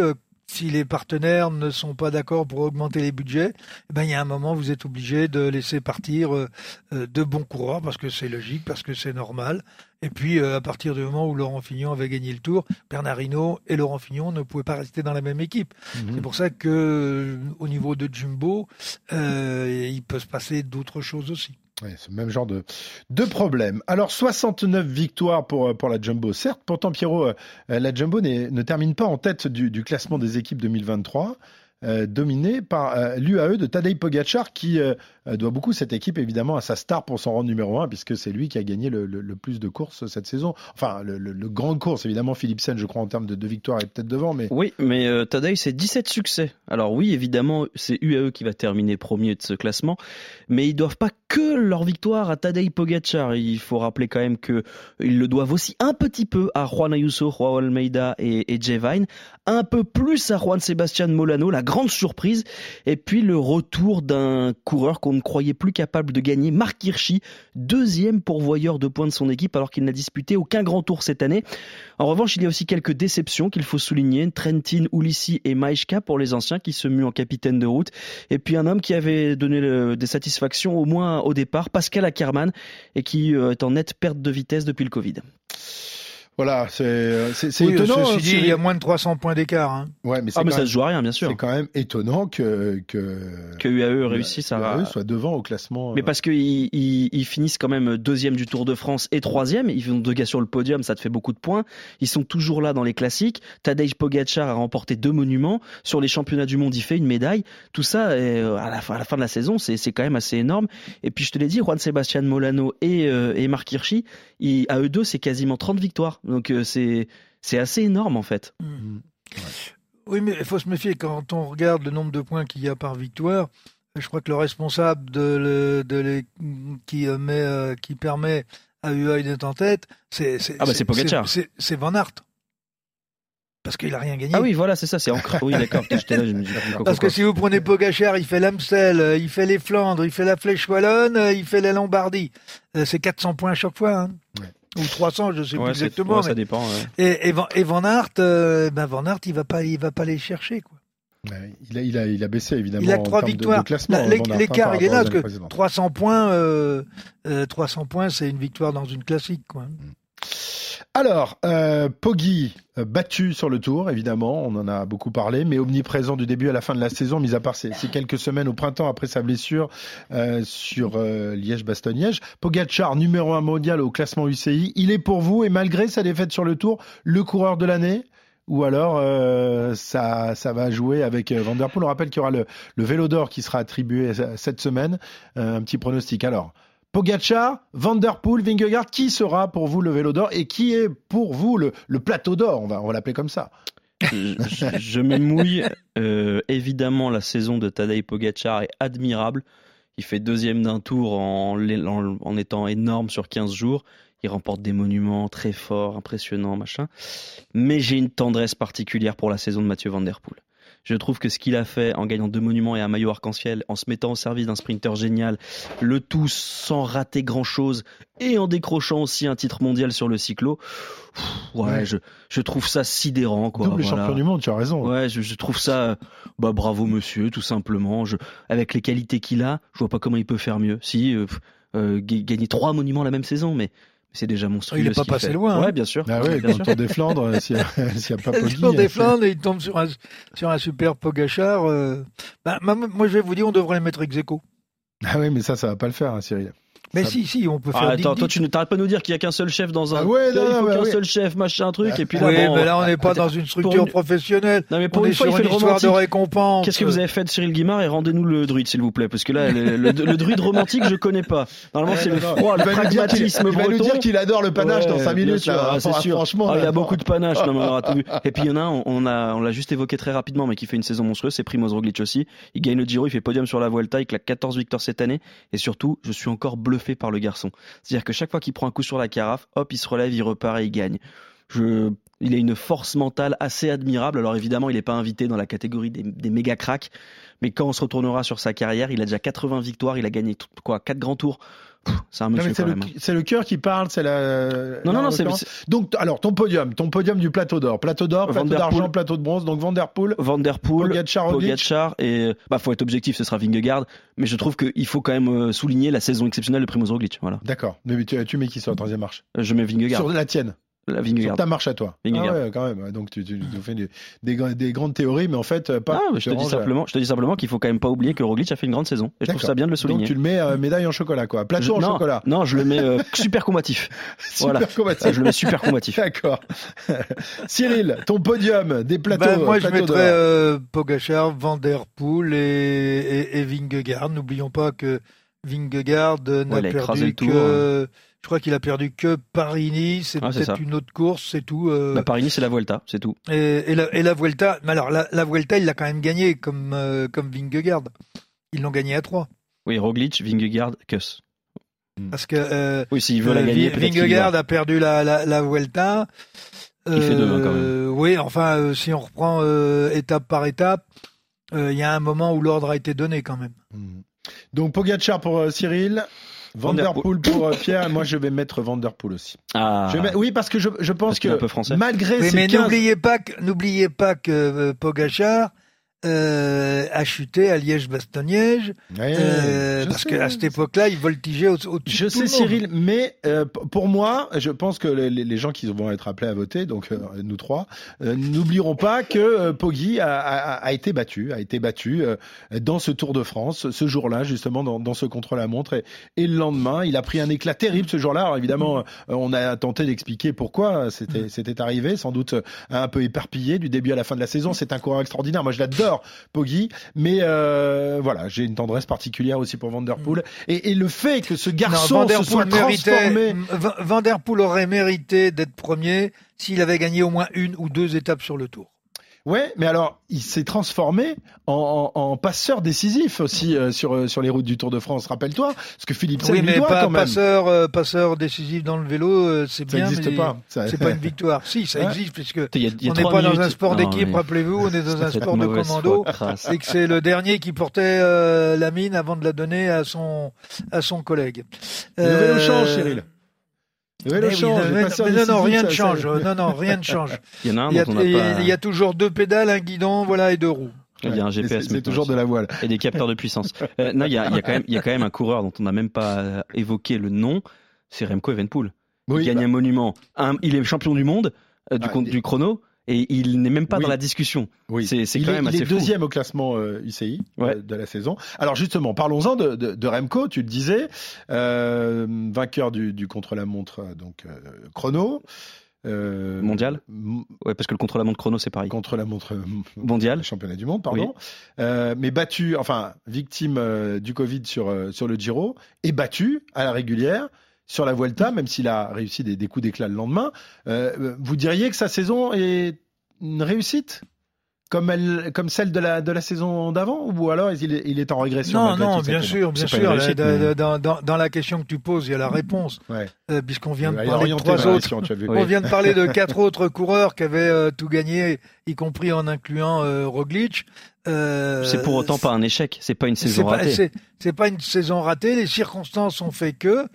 Speaker 2: si les partenaires ne sont pas d'accord pour augmenter les budgets, eh ben il y a un moment vous êtes obligé de laisser partir euh, euh, de bons coureurs parce que c'est logique, parce que c'est normal. Et puis euh, à partir du moment où Laurent Fignon avait gagné le Tour, Bernard Hinault et Laurent Fignon ne pouvaient pas rester dans la même équipe. Mhm. C'est pour ça que au niveau de Jumbo, il peut se passer d'autres choses aussi.
Speaker 1: C'est le même genre de, de problème. Alors, 69 victoires pour, pour la Jumbo. Certes, pourtant, Pierrot, euh, la Jumbo ne termine pas en tête du, du classement des équipes 2023. Euh, dominé par euh, l'UAE de Tadej Pogacar qui euh, doit beaucoup cette équipe évidemment à sa star pour son rang numéro 1 puisque c'est lui qui a gagné le, plus de courses cette saison. Enfin, le, le grand course évidemment Philipsen je crois en termes de, de victoires est peut-être devant mais
Speaker 3: Oui, mais Tadej c'est 17 succès. Alors oui, évidemment, c'est UAE qui va terminer premier de ce classement, mais ils doivent pas que leur victoire à Tadej Pogacar, il faut rappeler quand même que ils le doivent aussi un petit peu à Juan Ayuso, Juan Almeida et, et Vine, un peu plus à Juan Sebastian Molano, la grande surprise. Et puis le retour d'un coureur qu'on ne croyait plus capable de gagner, Marc Hirschi, deuxième pourvoyeur de points de son équipe alors qu'il n'a disputé aucun grand tour cette année. En revanche, il y a aussi quelques déceptions qu'il faut souligner. Trentin, Ulissi et Maishka pour les anciens qui se muent en capitaine de route. Et puis un homme qui avait donné des satisfactions au moins au départ, Pascal Ackermann, et qui euh, est en nette perte de vitesse depuis le Covid.
Speaker 1: Voilà, c'est euh, étonnant.
Speaker 2: Ceci dit, il y a moins de 300 points d'écart. Hein.
Speaker 3: Ouais, mais, ah, mais ça se joue à rien, bien sûr.
Speaker 1: C'est quand même étonnant que que
Speaker 3: que UAE réussisse à
Speaker 1: soit devant au classement.
Speaker 3: Mais euh. parce qu'ils ils, ils, finissent quand même deuxième du Tour de France et troisième. Ils font deux gars sur le podium, ça te fait beaucoup de points. Ils sont toujours là dans les classiques. Tadej Pogacar a remporté deux monuments sur les championnats du monde. Il fait une médaille. Tout ça, euh, à la fin, à la fin de la saison, c'est c'est quand même assez énorme. Et puis je te l'ai dit, Juan Sebastian Molano et et Marc Hirschi, à eux deux, c'est quasiment 30 victoires. Donc euh, c'est c'est assez énorme en fait.
Speaker 2: Mmh. Oui, mais il faut se méfier quand on regarde le nombre de points qu'il y a par victoire. Je crois que le responsable de, de qui euh, met euh, qui permet à UAE d'être en tête, c'est
Speaker 3: ah bah c'est
Speaker 2: C'est Van Aert parce qu'il a rien gagné.
Speaker 3: Ah oui, voilà, c'est ça, c'est encore. Oui, d'accord.
Speaker 2: parce que si vous prenez Pogachar, il fait l'Amstel, il fait les Flandres, il fait la Flèche Wallonne, il fait la Lombardie. C'est 400 points à chaque fois. Hein. Ouais ou 300, je sais plus exactement.
Speaker 3: ça dépend.
Speaker 2: Et, et, Van, Aert, euh, ben Van Aert, il va pas, il va pas les chercher quoi.
Speaker 1: Ouais, il, a, il, a, il a baissé évidemment.
Speaker 2: Il a trois victoires.
Speaker 1: Van Poel
Speaker 2: L'écart, il est là, parce que
Speaker 1: années précédentes.
Speaker 2: 300 points, euh, euh, 300 points, c'est une victoire dans une classique. Quoi.
Speaker 1: Alors, euh, Poggi euh, battu sur le tour, évidemment, on en a beaucoup parlé, mais omniprésent du début à la fin de la saison, mis à part ces, quelques semaines au printemps après sa blessure euh, sur euh, Liège-Bastogne-Liège. Pogacar, numéro un mondial au classement UCI, il est pour vous et malgré sa défaite sur le tour, le coureur de l'année? Ou alors euh, ça, va jouer avec Van Der Poel. On rappelle qu'il y aura le, le vélo d'or qui sera attribué cette semaine. Un petit pronostic. Alors, Pogacar, Van Der Poel, Vingegaard, qui sera pour vous le vélo d'or et qui est pour vous le, plateau d'or On va, l'appeler comme ça.
Speaker 3: je, je- je m'émouille. Euh, évidemment, la saison de Tadej Pogacar est admirable. Il fait deuxième d'un tour en- en étant énorme sur 15 jours. Il remporte des monuments très forts, impressionnants, machin. Mais j'ai une tendresse particulière pour la saison de Mathieu Van Der Poel. Je trouve que ce qu'il a fait en gagnant deux monuments et un maillot arc-en-ciel, en se mettant au service d'un sprinter génial, le tout sans rater grand-chose et en décrochant aussi un titre mondial sur le cyclo, ouais,
Speaker 1: Ouais.
Speaker 3: Je, je trouve ça sidérant. Quoi,
Speaker 1: Double
Speaker 3: voilà.
Speaker 1: champion du monde, tu as raison.
Speaker 3: Ouais, je, je trouve ça, bah bravo monsieur, tout simplement. Je, avec les qualités qu'il a, je vois pas comment il peut faire mieux. Si euh, euh, ga- gagner trois monuments la même saison, mais c'est déjà monstrueux.
Speaker 2: Il est
Speaker 3: ce
Speaker 2: pas passé
Speaker 3: fait.
Speaker 2: loin, hein.
Speaker 3: Ouais, bien sûr.
Speaker 1: Ah ouais,
Speaker 3: Bien
Speaker 1: dans
Speaker 3: sûr.
Speaker 1: le Tour des Flandres, euh, s'il n'y a, a pas
Speaker 2: Le
Speaker 1: Poggi,
Speaker 2: Tour des Flandres et il tombe sur un, sur un super Pogachar. euh, bah, moi, je vais vous dire, on devrait le mettre ex aequo.
Speaker 1: Ah oui, mais ça, ça va pas le faire, hein, Cyril.
Speaker 2: Mais
Speaker 1: Ça-
Speaker 2: si, si, on peut faire
Speaker 3: Ah, attends,
Speaker 2: dix-
Speaker 3: toi tu ne t'arrêtes pas de nous dire qu'il y a qu'un seul chef dans un.
Speaker 1: Ah ouais, non,
Speaker 3: il faut
Speaker 1: bah
Speaker 3: qu'un
Speaker 1: oui.
Speaker 3: seul chef, machin truc, et puis là,
Speaker 2: oui,
Speaker 3: bon,
Speaker 2: mais là, on n'est pas dans une structure
Speaker 3: une-
Speaker 2: professionnelle.
Speaker 3: Non, mais pour
Speaker 2: on
Speaker 3: une
Speaker 2: est
Speaker 3: fois, il
Speaker 2: sur
Speaker 3: fait
Speaker 2: une histoire de récompense.
Speaker 3: Qu'est-ce que vous avez fait de Cyril Guimard et rendez-nous le druide, s'il vous plaît, parce que là, le, le- le druide romantique, je connais pas. Normalement, c'est le froid,
Speaker 1: il
Speaker 3: le pragmatisme
Speaker 1: Il va nous dire qu'il adore le panache dans
Speaker 3: Ouais,
Speaker 1: 5
Speaker 3: bien
Speaker 1: minutes. là.
Speaker 3: ah, c'est
Speaker 1: Enfin,
Speaker 3: sûr.
Speaker 1: Franchement,
Speaker 3: Ah, il a beaucoup de panache. non, mais on aura tout vu. Et puis il y en a un, on l'a juste évoqué très rapidement, mais qui fait une saison monstrueuse, c'est Primoz Roglic aussi. Il gagne le Giro, il fait podium sur la Vuelta, il claque 14 victoires cette année. Et surtout, je suis encore bluffé par le garçon. C'est-à-dire que chaque fois qu'il prend un coup sur la carafe, hop, il se relève, il repart et il gagne. Il a une force mentale assez admirable. Alors évidemment, il n'est pas invité dans la catégorie des, des méga cracks, mais quand on se retournera sur sa carrière, il a déjà 80 victoires, il a gagné quoi, 4 grands tours. C'est un monsieur
Speaker 1: le, cœur qui parle, c'est la.
Speaker 3: Non, non, non, c'est.
Speaker 1: Donc, alors, ton podium, ton podium du plateau d'or. Plateau d'or, plateau d'argent, plateau de bronze. Donc, Van Der Poel,
Speaker 3: Van Der Poel,
Speaker 1: Pogacar.
Speaker 3: Pogacar et bah faut être objectif, ce sera Vingegaard, mais je trouve qu'il faut quand même euh, souligner la saison exceptionnelle de Primoz Roglic. Voilà,
Speaker 1: D'accord. Mais tu, tu mets qui sur la troisième marche?
Speaker 3: Je mets Vingegaard.
Speaker 1: Sur la tienne.
Speaker 3: La
Speaker 1: Sur
Speaker 3: Vingegaard.
Speaker 1: ta marche à toi.
Speaker 3: Vingegaard.
Speaker 1: Ah ouais, quand même. Donc, tu, tu, tu fais des, des, gra- des grandes théories, mais en fait, euh, pas.
Speaker 3: Ah, je te dis
Speaker 1: ranges à-
Speaker 3: simplement, je te dis simplement qu'il faut quand même pas oublier que Roglic a fait une grande saison. Et je trouve ça bien de le
Speaker 1: Donc,
Speaker 3: souligner.
Speaker 1: tu le mets euh, médaille en chocolat, quoi. Plateau
Speaker 3: Je-
Speaker 1: en
Speaker 3: non,
Speaker 1: chocolat.
Speaker 3: Non, je le mets euh, super combatif.
Speaker 1: Super
Speaker 3: voilà.
Speaker 1: combatif.
Speaker 3: Je le mets super combatif.
Speaker 1: D'accord. Cyril, ton podium des plateaux.
Speaker 2: Ben, moi, je
Speaker 1: plateaux
Speaker 2: mettrais
Speaker 1: d'or.
Speaker 2: euh, Pogachar, Van Der Poel et, et, et Vingegaard. N'oublions pas que Vingegaard n'a
Speaker 3: Ouais,
Speaker 2: perdu que... Je crois qu'il a perdu que Paris-Nice, c'est
Speaker 3: Ah,
Speaker 2: peut-être une autre course, c'est tout. euh,
Speaker 3: Bah, Paris-Nice, c'est la Vuelta, c'est tout.
Speaker 2: et, et la, et la Vuelta, mais alors la, la Vuelta, il l'a quand même gagné comme, euh, comme Vingegaard. Ils l'ont gagné à trois.
Speaker 3: Oui, Roglic, Vingegaard, Kuss.
Speaker 2: Parce que euh,
Speaker 3: Oui, s'il veut la
Speaker 2: euh,
Speaker 3: gagner,
Speaker 2: Vingegaard a perdu la, la, la Vuelta.
Speaker 3: Il fait deux, hein, quand
Speaker 2: Euh, Oui, enfin, euh, si on reprend euh, étape par étape, euh, il y a un moment où l'ordre a été donné quand même.
Speaker 1: Hmm. Donc, Pogacar pour euh, Cyril. Van
Speaker 3: Van der
Speaker 1: Der
Speaker 3: Poel.
Speaker 1: Poel pour euh, Pierre. Et moi, je vais mettre Van Der Poel aussi.
Speaker 3: Ah,
Speaker 1: Je vais mettre- Oui, parce que je, je pense
Speaker 3: Parce
Speaker 1: que
Speaker 3: un peu français.
Speaker 1: malgré
Speaker 2: Oui,
Speaker 1: ces
Speaker 2: mais
Speaker 1: 15
Speaker 2: n'oubliez pas que n'oubliez pas que euh, Pogachar euh, a chuté à Liège-Bastogne-Liège
Speaker 1: Ouais,
Speaker 2: euh,
Speaker 1: je
Speaker 2: parce qu'à cette époque-là, il voltigeait au- au-dessus
Speaker 1: Je
Speaker 2: de tout
Speaker 1: sais
Speaker 2: monde.
Speaker 1: Cyril, mais euh, pour moi, je pense que les, les gens qui vont être appelés à voter, donc euh, nous trois, euh, n'oublieront pas que Poggi a, a- a été battu, a été battu dans ce Tour de France, ce jour-là justement dans, dans ce contre-la-montre, et, et le lendemain, il a pris un éclat terrible ce jour-là. Alors évidemment, on a tenté d'expliquer pourquoi c'était c'était arrivé, sans doute un peu éparpillé du début à la fin de la saison. C'est un coureur extraordinaire. Moi, je l'adore, Poggi, mais euh, voilà, j'ai une tendresse particulière aussi pour Van der Poel, et, et le fait que ce garçon se soit transformé.
Speaker 2: Van- Van der Poel aurait mérité d'être premier s'il avait gagné au moins une ou deux étapes sur le tour.
Speaker 1: Ouais, mais alors il s'est transformé en, en- en passeur décisif aussi euh, sur euh, sur les routes du Tour de France. Rappelle-toi, parce que Philippe
Speaker 2: Oui,
Speaker 1: lui
Speaker 2: mais
Speaker 1: doit
Speaker 2: pas
Speaker 1: quand même.
Speaker 2: passeur, euh, passeur décisif dans le vélo, euh, c'est
Speaker 1: Ça
Speaker 2: bien,
Speaker 1: n'existe
Speaker 2: mais
Speaker 1: pas. Ça-
Speaker 2: c'est pas une victoire. Si, ça
Speaker 1: Ouais.
Speaker 2: existe puisque
Speaker 3: Il y a- il y a
Speaker 2: on n'est pas dans un sport d'équipe,
Speaker 3: mais-
Speaker 2: rappelez-vous, on est dans un sport de commando. et que c'est le dernier qui portait euh, la mine avant de la donner à son à son collègue.
Speaker 1: Le vélo change, Cyril.
Speaker 2: Mais
Speaker 1: change.
Speaker 2: non, mais- mais non, rien ne change.
Speaker 1: ça-
Speaker 2: Non, non, rien ne change.
Speaker 3: Il y en a un
Speaker 2: Il y a,
Speaker 3: dont on
Speaker 2: a-
Speaker 3: pas.
Speaker 2: il y a toujours deux pédales, un guidon, voilà, et deux roues.
Speaker 3: Il y a un GPS. maintenant
Speaker 1: toujours
Speaker 3: aussi.
Speaker 1: de la voile.
Speaker 3: et des capteurs de puissance. Euh, non, il y a, il y a quand même, il y a quand même un coureur dont on n'a même pas euh, évoqué le nom. C'est Remco Evenepoel.
Speaker 1: Oui,
Speaker 3: il gagne
Speaker 1: bah,
Speaker 3: un monument. Un- il est champion du monde euh, du,
Speaker 1: Ah,
Speaker 3: du chrono et il n'est même pas
Speaker 1: Oui.
Speaker 3: dans la discussion.
Speaker 1: oui.
Speaker 3: C'est c'est
Speaker 1: il
Speaker 3: quand
Speaker 1: est,
Speaker 3: même
Speaker 1: il
Speaker 3: assez
Speaker 1: est
Speaker 3: fou.
Speaker 1: deuxième au classement euh, UCI
Speaker 3: Ouais.
Speaker 1: euh, de la saison. Alors justement, parlons-en de, de, de Remco. Tu le disais, euh, vainqueur du, du contre-la-montre euh, donc euh, chrono. Euh,
Speaker 3: Mondial Ouais, parce que le contre-la-montre chrono, c'est pareil.
Speaker 1: Contre-la-montre euh,
Speaker 3: Mondial.
Speaker 1: championnat du monde, pardon. Euh, mais battu, enfin victime euh, du Covid sur euh, sur le Giro et battu à la régulière sur la Vuelta, même s'il a réussi des, des coups d'éclat le lendemain. Euh, vous diriez que sa saison est une réussite? Comme elle, comme celle de la de la saison d'avant, ou alors il est, il est en régression
Speaker 2: Non, non, bien sûr, bien sûr.
Speaker 3: réussite,
Speaker 2: Là,
Speaker 3: mais-
Speaker 2: dans, dans- dans la question que tu poses, il y a la réponse,
Speaker 1: Ouais.
Speaker 2: euh, puisqu'on vient de parler de trois autres. On vient de parler de quatre autres coureurs qui avaient euh, tout gagné, y compris en incluant euh, Roglic. Euh,
Speaker 3: C'est pour autant pas un échec. C'est pas une saison
Speaker 2: pas,
Speaker 3: ratée.
Speaker 2: c'est- pas une saison ratée. Les circonstances ont fait que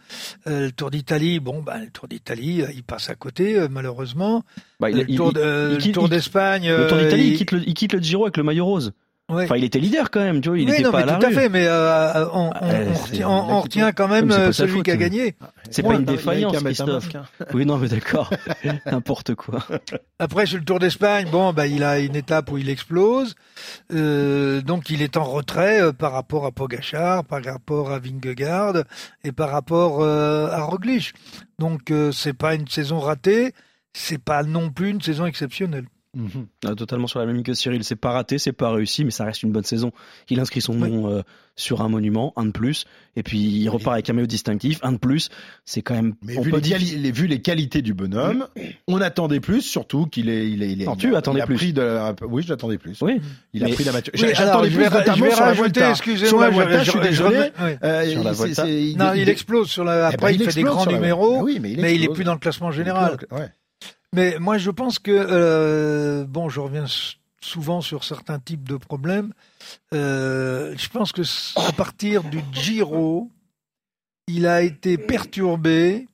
Speaker 2: euh, le Tour d'Italie, bon, bah, le Tour d'Italie, euh, il passe à côté, malheureusement.
Speaker 3: Bah, il-
Speaker 2: le
Speaker 3: il-
Speaker 2: Tour
Speaker 3: il-
Speaker 2: le d'Espagne.
Speaker 3: Le Tour d'Italie, il
Speaker 2: il-
Speaker 3: quitte le, il quitte le Giro avec le maillot rose.
Speaker 2: Ouais.
Speaker 3: Enfin, il était leader quand même, tu vois. Il
Speaker 2: oui,
Speaker 3: était
Speaker 2: non,
Speaker 3: pas
Speaker 2: mais
Speaker 3: à la
Speaker 2: tout à fait, mais euh, on, on- on
Speaker 3: c'est-
Speaker 2: retient, on- on retient quand même euh, celui
Speaker 3: faute,
Speaker 2: qui a gagné.
Speaker 3: C'est pas une défaillance, Christophe.
Speaker 1: hein.
Speaker 3: Oui, non, mais d'accord. N'importe quoi.
Speaker 2: Après, sur le Tour d'Espagne, bon, bah, il a une étape où il explose. Euh, donc, il est en retrait euh, par rapport à Pogachar, par rapport à Vingegaard et par rapport euh, à Roglic. Donc, euh, c'est pas une saison ratée. C'est pas non plus une saison exceptionnelle.
Speaker 1: Mhm.
Speaker 3: Ah, totalement sur la même ligne que Cyril. C'est pas raté, c'est pas réussi, mais ça reste une bonne saison. Il inscrit son
Speaker 2: Oui.
Speaker 3: nom euh, sur un monument, un de plus, et puis il repart avec un maillot distinctif, un de plus. C'est quand même.
Speaker 1: Mais
Speaker 3: on
Speaker 1: vu
Speaker 3: peut
Speaker 1: les,
Speaker 3: dire-
Speaker 1: les- vu les qualités du bonhomme, on attendait plus, surtout qu'il est, il est, il est.
Speaker 3: Non,
Speaker 1: il
Speaker 3: tu
Speaker 1: a-
Speaker 3: attendais plus.
Speaker 1: pris de, oui, j'attendais plus.
Speaker 3: Oui,
Speaker 1: Il a
Speaker 3: Mais-
Speaker 1: pris la maturité.
Speaker 2: Oui,
Speaker 1: J'attendais plus,
Speaker 2: vais,
Speaker 1: notamment sur la Vuelta.
Speaker 2: excusez-moi,
Speaker 1: Sur la
Speaker 2: je-
Speaker 1: Vuelta, je,
Speaker 2: je-
Speaker 1: suis désolé.
Speaker 2: ouais.
Speaker 1: Euh,
Speaker 3: Sur la
Speaker 2: Non,
Speaker 1: il-
Speaker 2: explose sur la. Après, il, fait des grands numéros,
Speaker 1: mais il
Speaker 2: est plus dans le classement général. Mais moi, je pense que euh, bon, je reviens souvent sur certains types de problèmes. Euh, je pense que à partir du Giro, il a été perturbé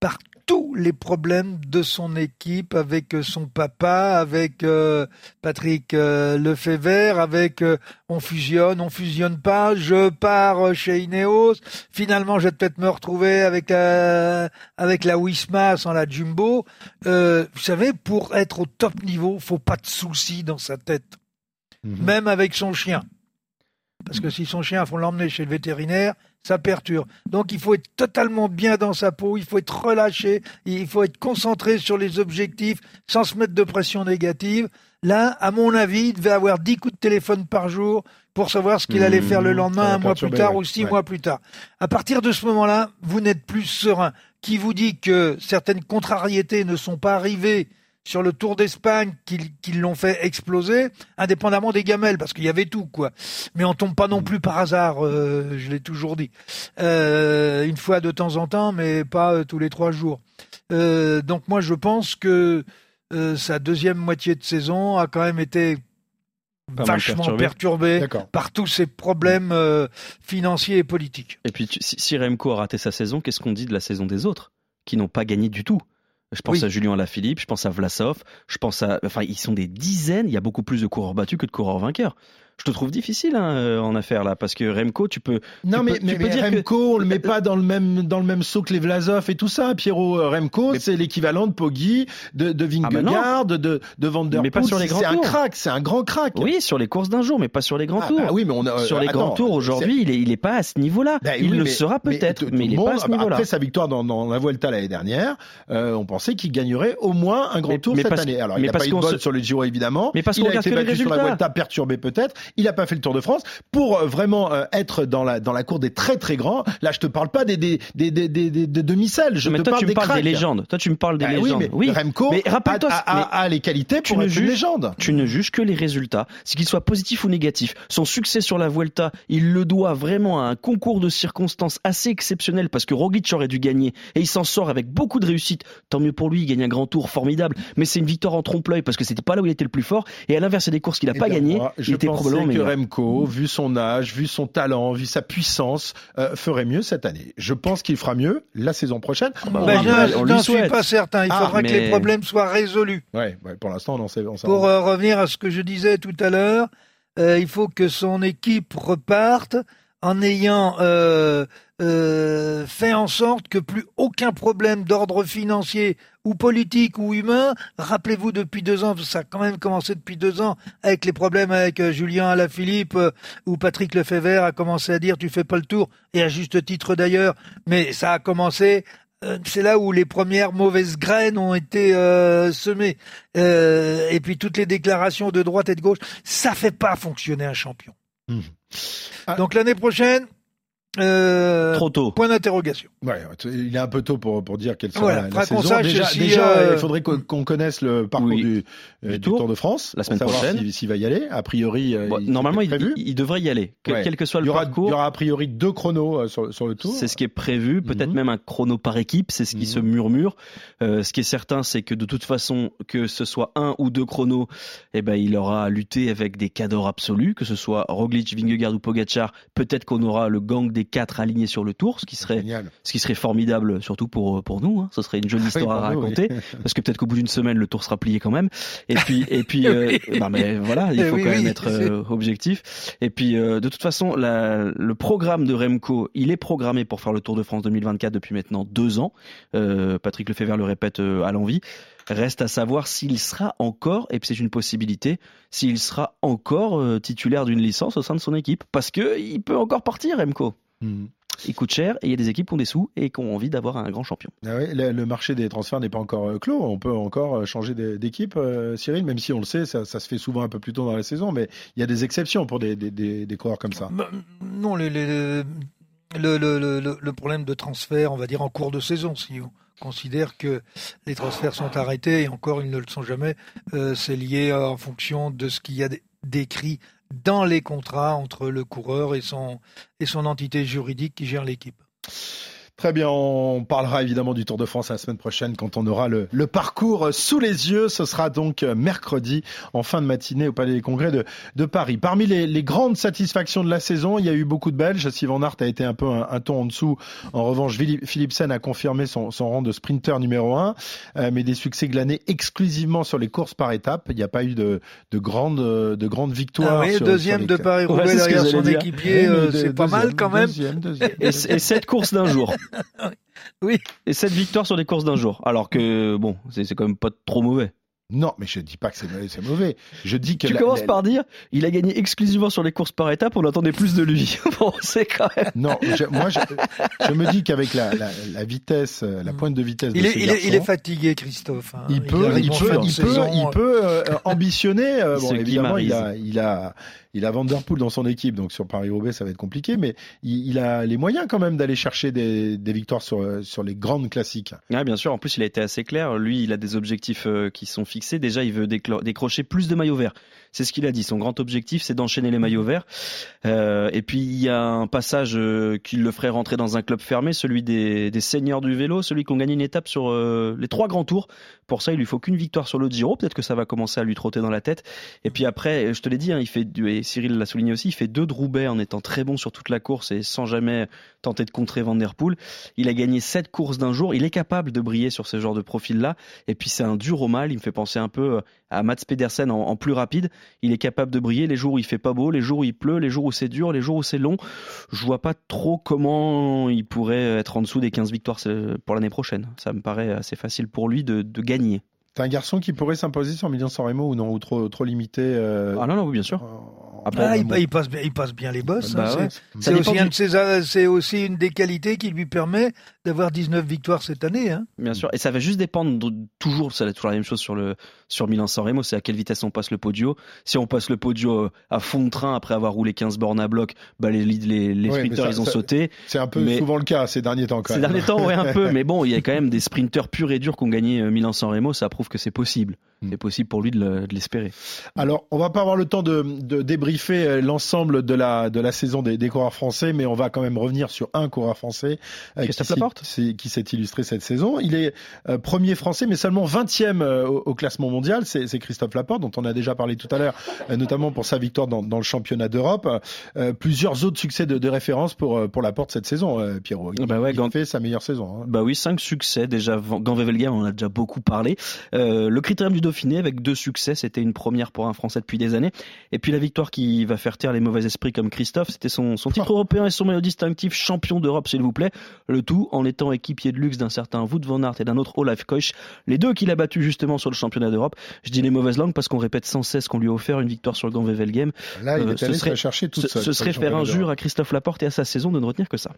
Speaker 2: par tous les problèmes de son équipe, avec euh, son papa, avec euh, Patrick euh, Lefebvre, avec euh, on fusionne, on fusionne pas, je pars chez Ineos, finalement je vais peut-être me retrouver avec la, avec la Wisma sans la Jumbo. Vous savez, pour être au top niveau, faut pas de soucis dans sa tête,
Speaker 1: Mhm.
Speaker 2: même avec son chien. Parce que si son chien, faut l'emmener chez le vétérinaire, ça perturbe. Donc il faut être totalement bien dans sa peau, il faut être relâché, il faut être concentré sur les objectifs sans se mettre de pression négative. Là, à mon avis, il devait avoir 10 coups de téléphone par jour pour savoir ce qu'il allait
Speaker 3: Mmh,
Speaker 2: faire le
Speaker 1: ça
Speaker 2: lendemain, un mois plus tard
Speaker 1: ouais.
Speaker 2: ou six
Speaker 1: Ouais.
Speaker 2: mois plus tard. À partir de ce moment-là, vous n'êtes plus serein. Qui vous dit que certaines contrariétés ne sont pas arrivées sur le Tour d'Espagne qui, qui l'ont fait exploser, indépendamment des gamelles, parce qu'il y avait tout, quoi. Mais on tombe pas non plus par hasard, euh, je l'ai toujours dit. Euh, une fois de temps en temps, mais pas euh, tous les trois jours. Euh, donc moi, je pense que euh, sa deuxième moitié de saison a quand même été
Speaker 3: Pas
Speaker 2: vachement
Speaker 3: perturbé.
Speaker 2: perturbée par tous ces problèmes euh, financiers et politiques.
Speaker 3: Et puis, tu- si, si Remco a raté sa saison, qu'est-ce qu'on dit de la saison des autres qui n'ont pas gagné du tout? Je pense
Speaker 2: Oui.
Speaker 3: à Julien Lafilippe, je pense à Vlasov, je pense à. Enfin, ils sont des dizaines. Il y a beaucoup plus de coureurs battus que de coureurs vainqueurs. Je te trouve difficile hein, euh, en affaire là, parce que Remco, tu peux.
Speaker 1: Non,
Speaker 3: tu
Speaker 1: mais,
Speaker 3: peux- tu
Speaker 1: mais,
Speaker 3: peux
Speaker 1: mais
Speaker 3: dire que-
Speaker 1: Remco, on le met pas dans le même, dans le même saut que les Vlasov et tout ça. Pierrot Euh, Remco,
Speaker 3: Mais-
Speaker 1: c'est l'équivalent de Poggi, de, de
Speaker 3: Ah, bah.
Speaker 1: Vingegaard, de, de, Van Der
Speaker 3: Mais pas
Speaker 1: Poel.
Speaker 3: sur les
Speaker 1: C'est
Speaker 3: grands
Speaker 1: un
Speaker 3: tours.
Speaker 1: crack, c'est un grand crack.
Speaker 3: Oui, sur les courses d'un jour, mais pas sur les grands
Speaker 1: Ah,
Speaker 3: tours.
Speaker 1: bah oui, mais on a,
Speaker 3: sur
Speaker 1: euh,
Speaker 3: les
Speaker 1: attends,
Speaker 3: grands tours
Speaker 1: c'est-
Speaker 3: aujourd'hui, il est, il est pas à ce niveau-là.
Speaker 1: Bah
Speaker 3: il
Speaker 1: oui,
Speaker 3: le sera peut-être, mais, il est pas à ce niveau-là.
Speaker 1: Après sa victoire dans, dans la Vuelta l'année dernière, euh, on pensait qu'il gagnerait au moins un grand tour
Speaker 3: mais
Speaker 1: cette année. Alors, il n'a pas eu de sur le Giro évidemment.
Speaker 3: Mais parce qu'on
Speaker 1: a
Speaker 3: regarde que les résultats.
Speaker 1: Vuelta, perturbé peut-être. Il n'a pas fait le Tour de France pour euh, vraiment euh, être dans la dans la cour des très très grands. Là, je te parle pas des des des des, des, des- des demi-selles. Je
Speaker 3: mais
Speaker 1: te
Speaker 3: toi,
Speaker 1: parle
Speaker 3: tu me
Speaker 1: des
Speaker 3: parles des légendes. Toi, tu me parles des
Speaker 1: oui,
Speaker 3: légendes.
Speaker 1: mais Remco
Speaker 3: Mais
Speaker 1: a,
Speaker 3: rappelle-toi,
Speaker 1: a- a- a les qualités
Speaker 3: tu
Speaker 1: pour
Speaker 3: ne
Speaker 1: être une
Speaker 3: juges-
Speaker 1: légende.
Speaker 3: Tu ne juges que les résultats, c'est qu'il soit positif ou négatif. Son succès sur la Vuelta, il le doit vraiment à un concours de circonstances assez exceptionnel parce que Roglic aurait dû gagner et il s'en sort avec beaucoup de réussite. Tant mieux pour lui, il gagne un grand tour formidable, mais c'est une victoire en trompe-l'œil parce que c'était pas là où il était le plus fort et à l'inverse, il y a des courses qu'il n'a
Speaker 1: Eh
Speaker 3: pas gagnées, il était
Speaker 1: que. Remco, vu son âge, vu son talent, vu sa puissance, euh, ferait mieux cette année. Je pense qu'il fera mieux la saison prochaine.
Speaker 3: bah,
Speaker 1: On
Speaker 2: Ben,
Speaker 1: rappelle-
Speaker 2: je n'en suis
Speaker 3: souhaite.
Speaker 2: pas certain. Il
Speaker 1: Ah,
Speaker 2: faudra que les problèmes soient résolus.
Speaker 1: Ouais, ouais, pour l'instant, on en sait. on s'en-
Speaker 2: Pour euh, revenir à ce que je disais tout à l'heure, euh, il faut que son équipe reparte en ayant euh, euh, fait en sorte que plus aucun problème d'ordre financier ou politique ou humain, rappelez-vous depuis deux ans, ça a quand même commencé depuis deux ans avec les problèmes avec euh, Julien Alaphilippe où Patrick Lefebvre a commencé à dire tu fais pas le tour et à juste titre d'ailleurs, mais ça a commencé c'est là où les premières mauvaises graines ont été semées. Et puis toutes les déclarations de droite et de gauche, ça fait pas fonctionner un champion.
Speaker 1: Mmh.
Speaker 2: Donc l'année prochaine, euh,
Speaker 3: Trop tôt.
Speaker 2: point d'interrogation.
Speaker 1: Ouais, il est un peu tôt pour, pour dire quelle sera
Speaker 2: Voilà,
Speaker 1: la, saison.
Speaker 2: sache
Speaker 1: Déjà,
Speaker 2: si,
Speaker 1: déjà,
Speaker 2: euh,
Speaker 1: il faudrait qu'on connaisse le parcours
Speaker 3: Oui.
Speaker 1: du, euh,
Speaker 3: Du
Speaker 1: du
Speaker 3: Tour.
Speaker 1: de France.
Speaker 3: La semaine
Speaker 1: pour savoir
Speaker 3: prochaine.
Speaker 1: s'il- va y aller. A priori, euh,
Speaker 3: Bon,
Speaker 1: il-
Speaker 3: normalement, il,
Speaker 1: prévu.
Speaker 3: il- il devrait y aller, que-
Speaker 1: Ouais.
Speaker 3: quel que soit
Speaker 1: il,
Speaker 3: le
Speaker 1: y aura,
Speaker 3: parcours.
Speaker 1: il y aura a priori deux chronos euh, sur, sur le tour.
Speaker 3: C'est ce qui est prévu, peut-être
Speaker 1: Mhm.
Speaker 3: même un chrono par équipe, c'est ce qui
Speaker 1: Mhm.
Speaker 3: se murmure. Euh, ce qui est certain, c'est que de toute façon, que ce soit un ou deux chronos, eh ben, il aura à lutter avec des cadors absolus, que ce soit Roglic, Vingegaard ou Pogacar. Peut-être qu'on aura le gang des quatre alignés sur le tour, ce qui serait,
Speaker 1: Génial.
Speaker 3: ce qui serait formidable, surtout pour pour nous. Hein. Ce serait une jolie
Speaker 1: Oui,
Speaker 3: histoire à
Speaker 1: bravo, oui.
Speaker 3: raconter, parce que peut-être qu'au bout d'une semaine, le tour sera plié quand même. Et puis et puis, euh, bah, mais voilà, il
Speaker 2: Eh
Speaker 3: faut
Speaker 2: oui,
Speaker 3: quand même
Speaker 2: oui,
Speaker 3: être euh, objectif. Et puis, euh, de toute façon, la- le programme de Remco, il est programmé pour faire le Tour de France 2024 depuis maintenant deux ans. Euh, Patrick Lefebvre le répète euh, à l'envie. Reste à savoir s'il sera encore, et c'est une possibilité, s'il sera encore euh, titulaire d'une licence au sein de son équipe. Parce que il peut encore partir, Remco.
Speaker 1: Mhm.
Speaker 3: Il coûte cher et il y a des équipes qui ont des sous et qui ont envie d'avoir un grand champion.
Speaker 1: Ah ouais, le, le marché des transferts n'est pas encore euh, clos. On peut encore euh, changer d'é- d'équipe, euh, Cyril, même si on le sait, ça, ça se fait souvent un peu plus tôt dans la saison, mais il y a des exceptions pour des, des, des, des coureurs comme ça.
Speaker 2: Bah, Non, les- les- le, le, le, le- le problème de transfert, on va dire en cours de saison, si on considère que les transferts sont arrêtés, et encore ils ne le sont jamais, euh, c'est lié euh, en fonction de ce qu'il y a décrit dans les contrats entre le coureur et son, et son entité juridique qui gère l'équipe.
Speaker 1: Très bien, on parlera évidemment du Tour de France la semaine prochaine quand on aura le, le parcours sous les yeux. Ce sera donc mercredi en fin de matinée au Palais des Congrès de, de Paris. Parmi les, les grandes satisfactions de la saison, il y a eu beaucoup de Belges. Sylvain Hart a été un peu un, un ton en dessous. En revanche, Philippe- Philipsen a confirmé son, son rang de sprinter numéro un, euh, mais des succès glanés exclusivement sur les courses par étapes. Il n'y a pas eu de, de grandes de grandes victoires.
Speaker 2: Ah oui,
Speaker 1: sur-
Speaker 2: deuxième
Speaker 1: sur
Speaker 2: de Paris-Roubaix
Speaker 3: Ouais,
Speaker 2: derrière son équipier, euh, c'est pas mal quand même.
Speaker 1: Deuxième, deuxième,
Speaker 3: Et, et sept courses d'un jour.
Speaker 2: Oui.
Speaker 3: Et sept victoires sur des courses d'un jour. Alors que, bon, c'est quand même pas trop mauvais.
Speaker 1: Non, mais je dis pas que c'est mauvais. Je dis que
Speaker 3: Tu
Speaker 1: la-
Speaker 3: commences
Speaker 1: la-
Speaker 3: par dire, il a gagné exclusivement sur les courses par étapes, on attendait plus de lui. bon, c'est quand même.
Speaker 1: Non, je- moi je, je me dis qu'avec la, la, la vitesse, euh, la pointe de vitesse
Speaker 2: Il
Speaker 1: de
Speaker 2: est,
Speaker 1: ce
Speaker 2: il, est, il est fatigué, Christophe. hein.
Speaker 1: il peut, il peut, il peut,
Speaker 2: saison,
Speaker 1: il
Speaker 2: euh,
Speaker 1: peut euh, ambitionner. euh,
Speaker 3: Il
Speaker 1: bon, évidemment, il a, il a, il a Van Der Poel dans son équipe, donc sur Paris-Roubaix, ça va être compliqué, mais il, il a les moyens quand même d'aller chercher des, des victoires sur, sur les grandes classiques.
Speaker 3: Ouais, bien sûr. En plus, il a été assez clair. Lui, il a des objectifs euh, qui sont fixés. Déjà, il veut décrocher plus de maillots verts. C'est ce qu'il a dit. Son grand objectif, c'est d'enchaîner les maillots verts. Euh, et puis, il y a un passage euh, qui le ferait rentrer dans un club fermé, celui des, des seigneurs du vélo, celui qui ont gagné une étape sur euh, les trois grands tours. Pour ça, il lui faut qu'une victoire sur le Giro. Peut-être que ça va commencer à lui trotter dans la tête. Et puis après, je te l'ai dit, hein, il fait et Cyril l'a souligné aussi, il fait deux de Roubaix en étant très bon sur toute la course et sans jamais tenter de contrer Van Der Poel. Il a gagné sept courses d'un jour. Il est capable de briller sur ce genre de profil-là. Et puis c'est un dur au mal. Il me fait penser un peu à Mats Pedersen en, plus rapide. Il est capable de briller les jours où il fait pas beau, les jours où il pleut, les jours où c'est dur, les jours où c'est long. Je vois pas trop comment il pourrait être en dessous des 15 victoires euh, pour l'année prochaine. Ça me paraît assez facile pour lui de gagner.
Speaker 1: C'est un garçon qui pourrait s'imposer sur Milan-San Remo ou non, ou trop, trop limité. euh,
Speaker 3: Ah non, non, oui, bien sûr. Après,
Speaker 2: Ah, il,
Speaker 1: bon.
Speaker 2: il passe, bien- il passe bien les bosses.
Speaker 3: Bah
Speaker 2: hein,
Speaker 3: ouais.
Speaker 2: c'est- aussi,
Speaker 3: du-
Speaker 2: une des qualités qui lui permet d'avoir 19 victoires cette année. Hein.
Speaker 3: Bien sûr, et ça va juste dépendre de- toujours, ça va être toujours la même chose sur le sur Milan San Remo, c'est à quelle vitesse on passe le podio. Si on passe le podio euh, à fond de train après avoir roulé 15 bornes à bloc, bah les les, les sprinters
Speaker 1: ça-
Speaker 3: ils ont
Speaker 1: ça-
Speaker 3: sauté.
Speaker 1: C'est un peu
Speaker 3: Mais-
Speaker 1: souvent le cas ces derniers temps quand
Speaker 3: Ces
Speaker 1: même.
Speaker 3: derniers temps, ouais un peu, mais bon, il y a quand même des sprinters purs et durs qui ont gagné euh, Milan San Remo, ça prouve que c'est possible.
Speaker 1: Mm.
Speaker 3: C'est possible pour lui de le- de l'espérer.
Speaker 1: Alors, on va pas avoir le temps de, de débriefer euh, l'ensemble de la de la saison des, des coureurs français, mais on va quand même revenir sur un coureur français euh,
Speaker 3: Christophe
Speaker 1: qui s'est-
Speaker 3: Laporte?
Speaker 1: c'est- qui s'est illustré cette saison. Il est euh, premier français, mais seulement 20e euh, au, au classement mondial. C'est Christophe Laporte, dont on a déjà parlé tout à l'heure, euh, notamment pour sa victoire dans, dans le championnat d'Europe. Euh, plusieurs autres succès de, de référence pour pour Laporte cette saison, euh, Pierrot. Il,
Speaker 3: Ah bah ouais,
Speaker 1: il
Speaker 3: Gant-
Speaker 1: fait sa meilleure saison. hein.
Speaker 3: Bah oui, cinq succès déjà. Gant Wevelgem, on en a déjà beaucoup parlé. Euh, le critérium du Dauphiné avec deux succès. C'était une première pour un Français depuis des années. Et puis la victoire qui va faire taire les mauvais esprits comme Christophe, c'était son, son titre européen et son maillot distinctif champion d'Europe, s'il vous plaît. Le tout en étant équipier de luxe d'un certain Wout van Aert et d'un autre Olaf Koch. Les deux qu'il a battus justement sur le championnat d'Europe. Je dis les mauvaises langues parce qu'on répète sans cesse qu'on lui a offert une victoire sur le Grand Game.
Speaker 1: Là, il
Speaker 3: Euh,
Speaker 1: est allé se
Speaker 3: serait-
Speaker 1: chercher toute
Speaker 3: Ce, serait faire injure à Christophe Laporte et à sa saison de ne retenir que ça.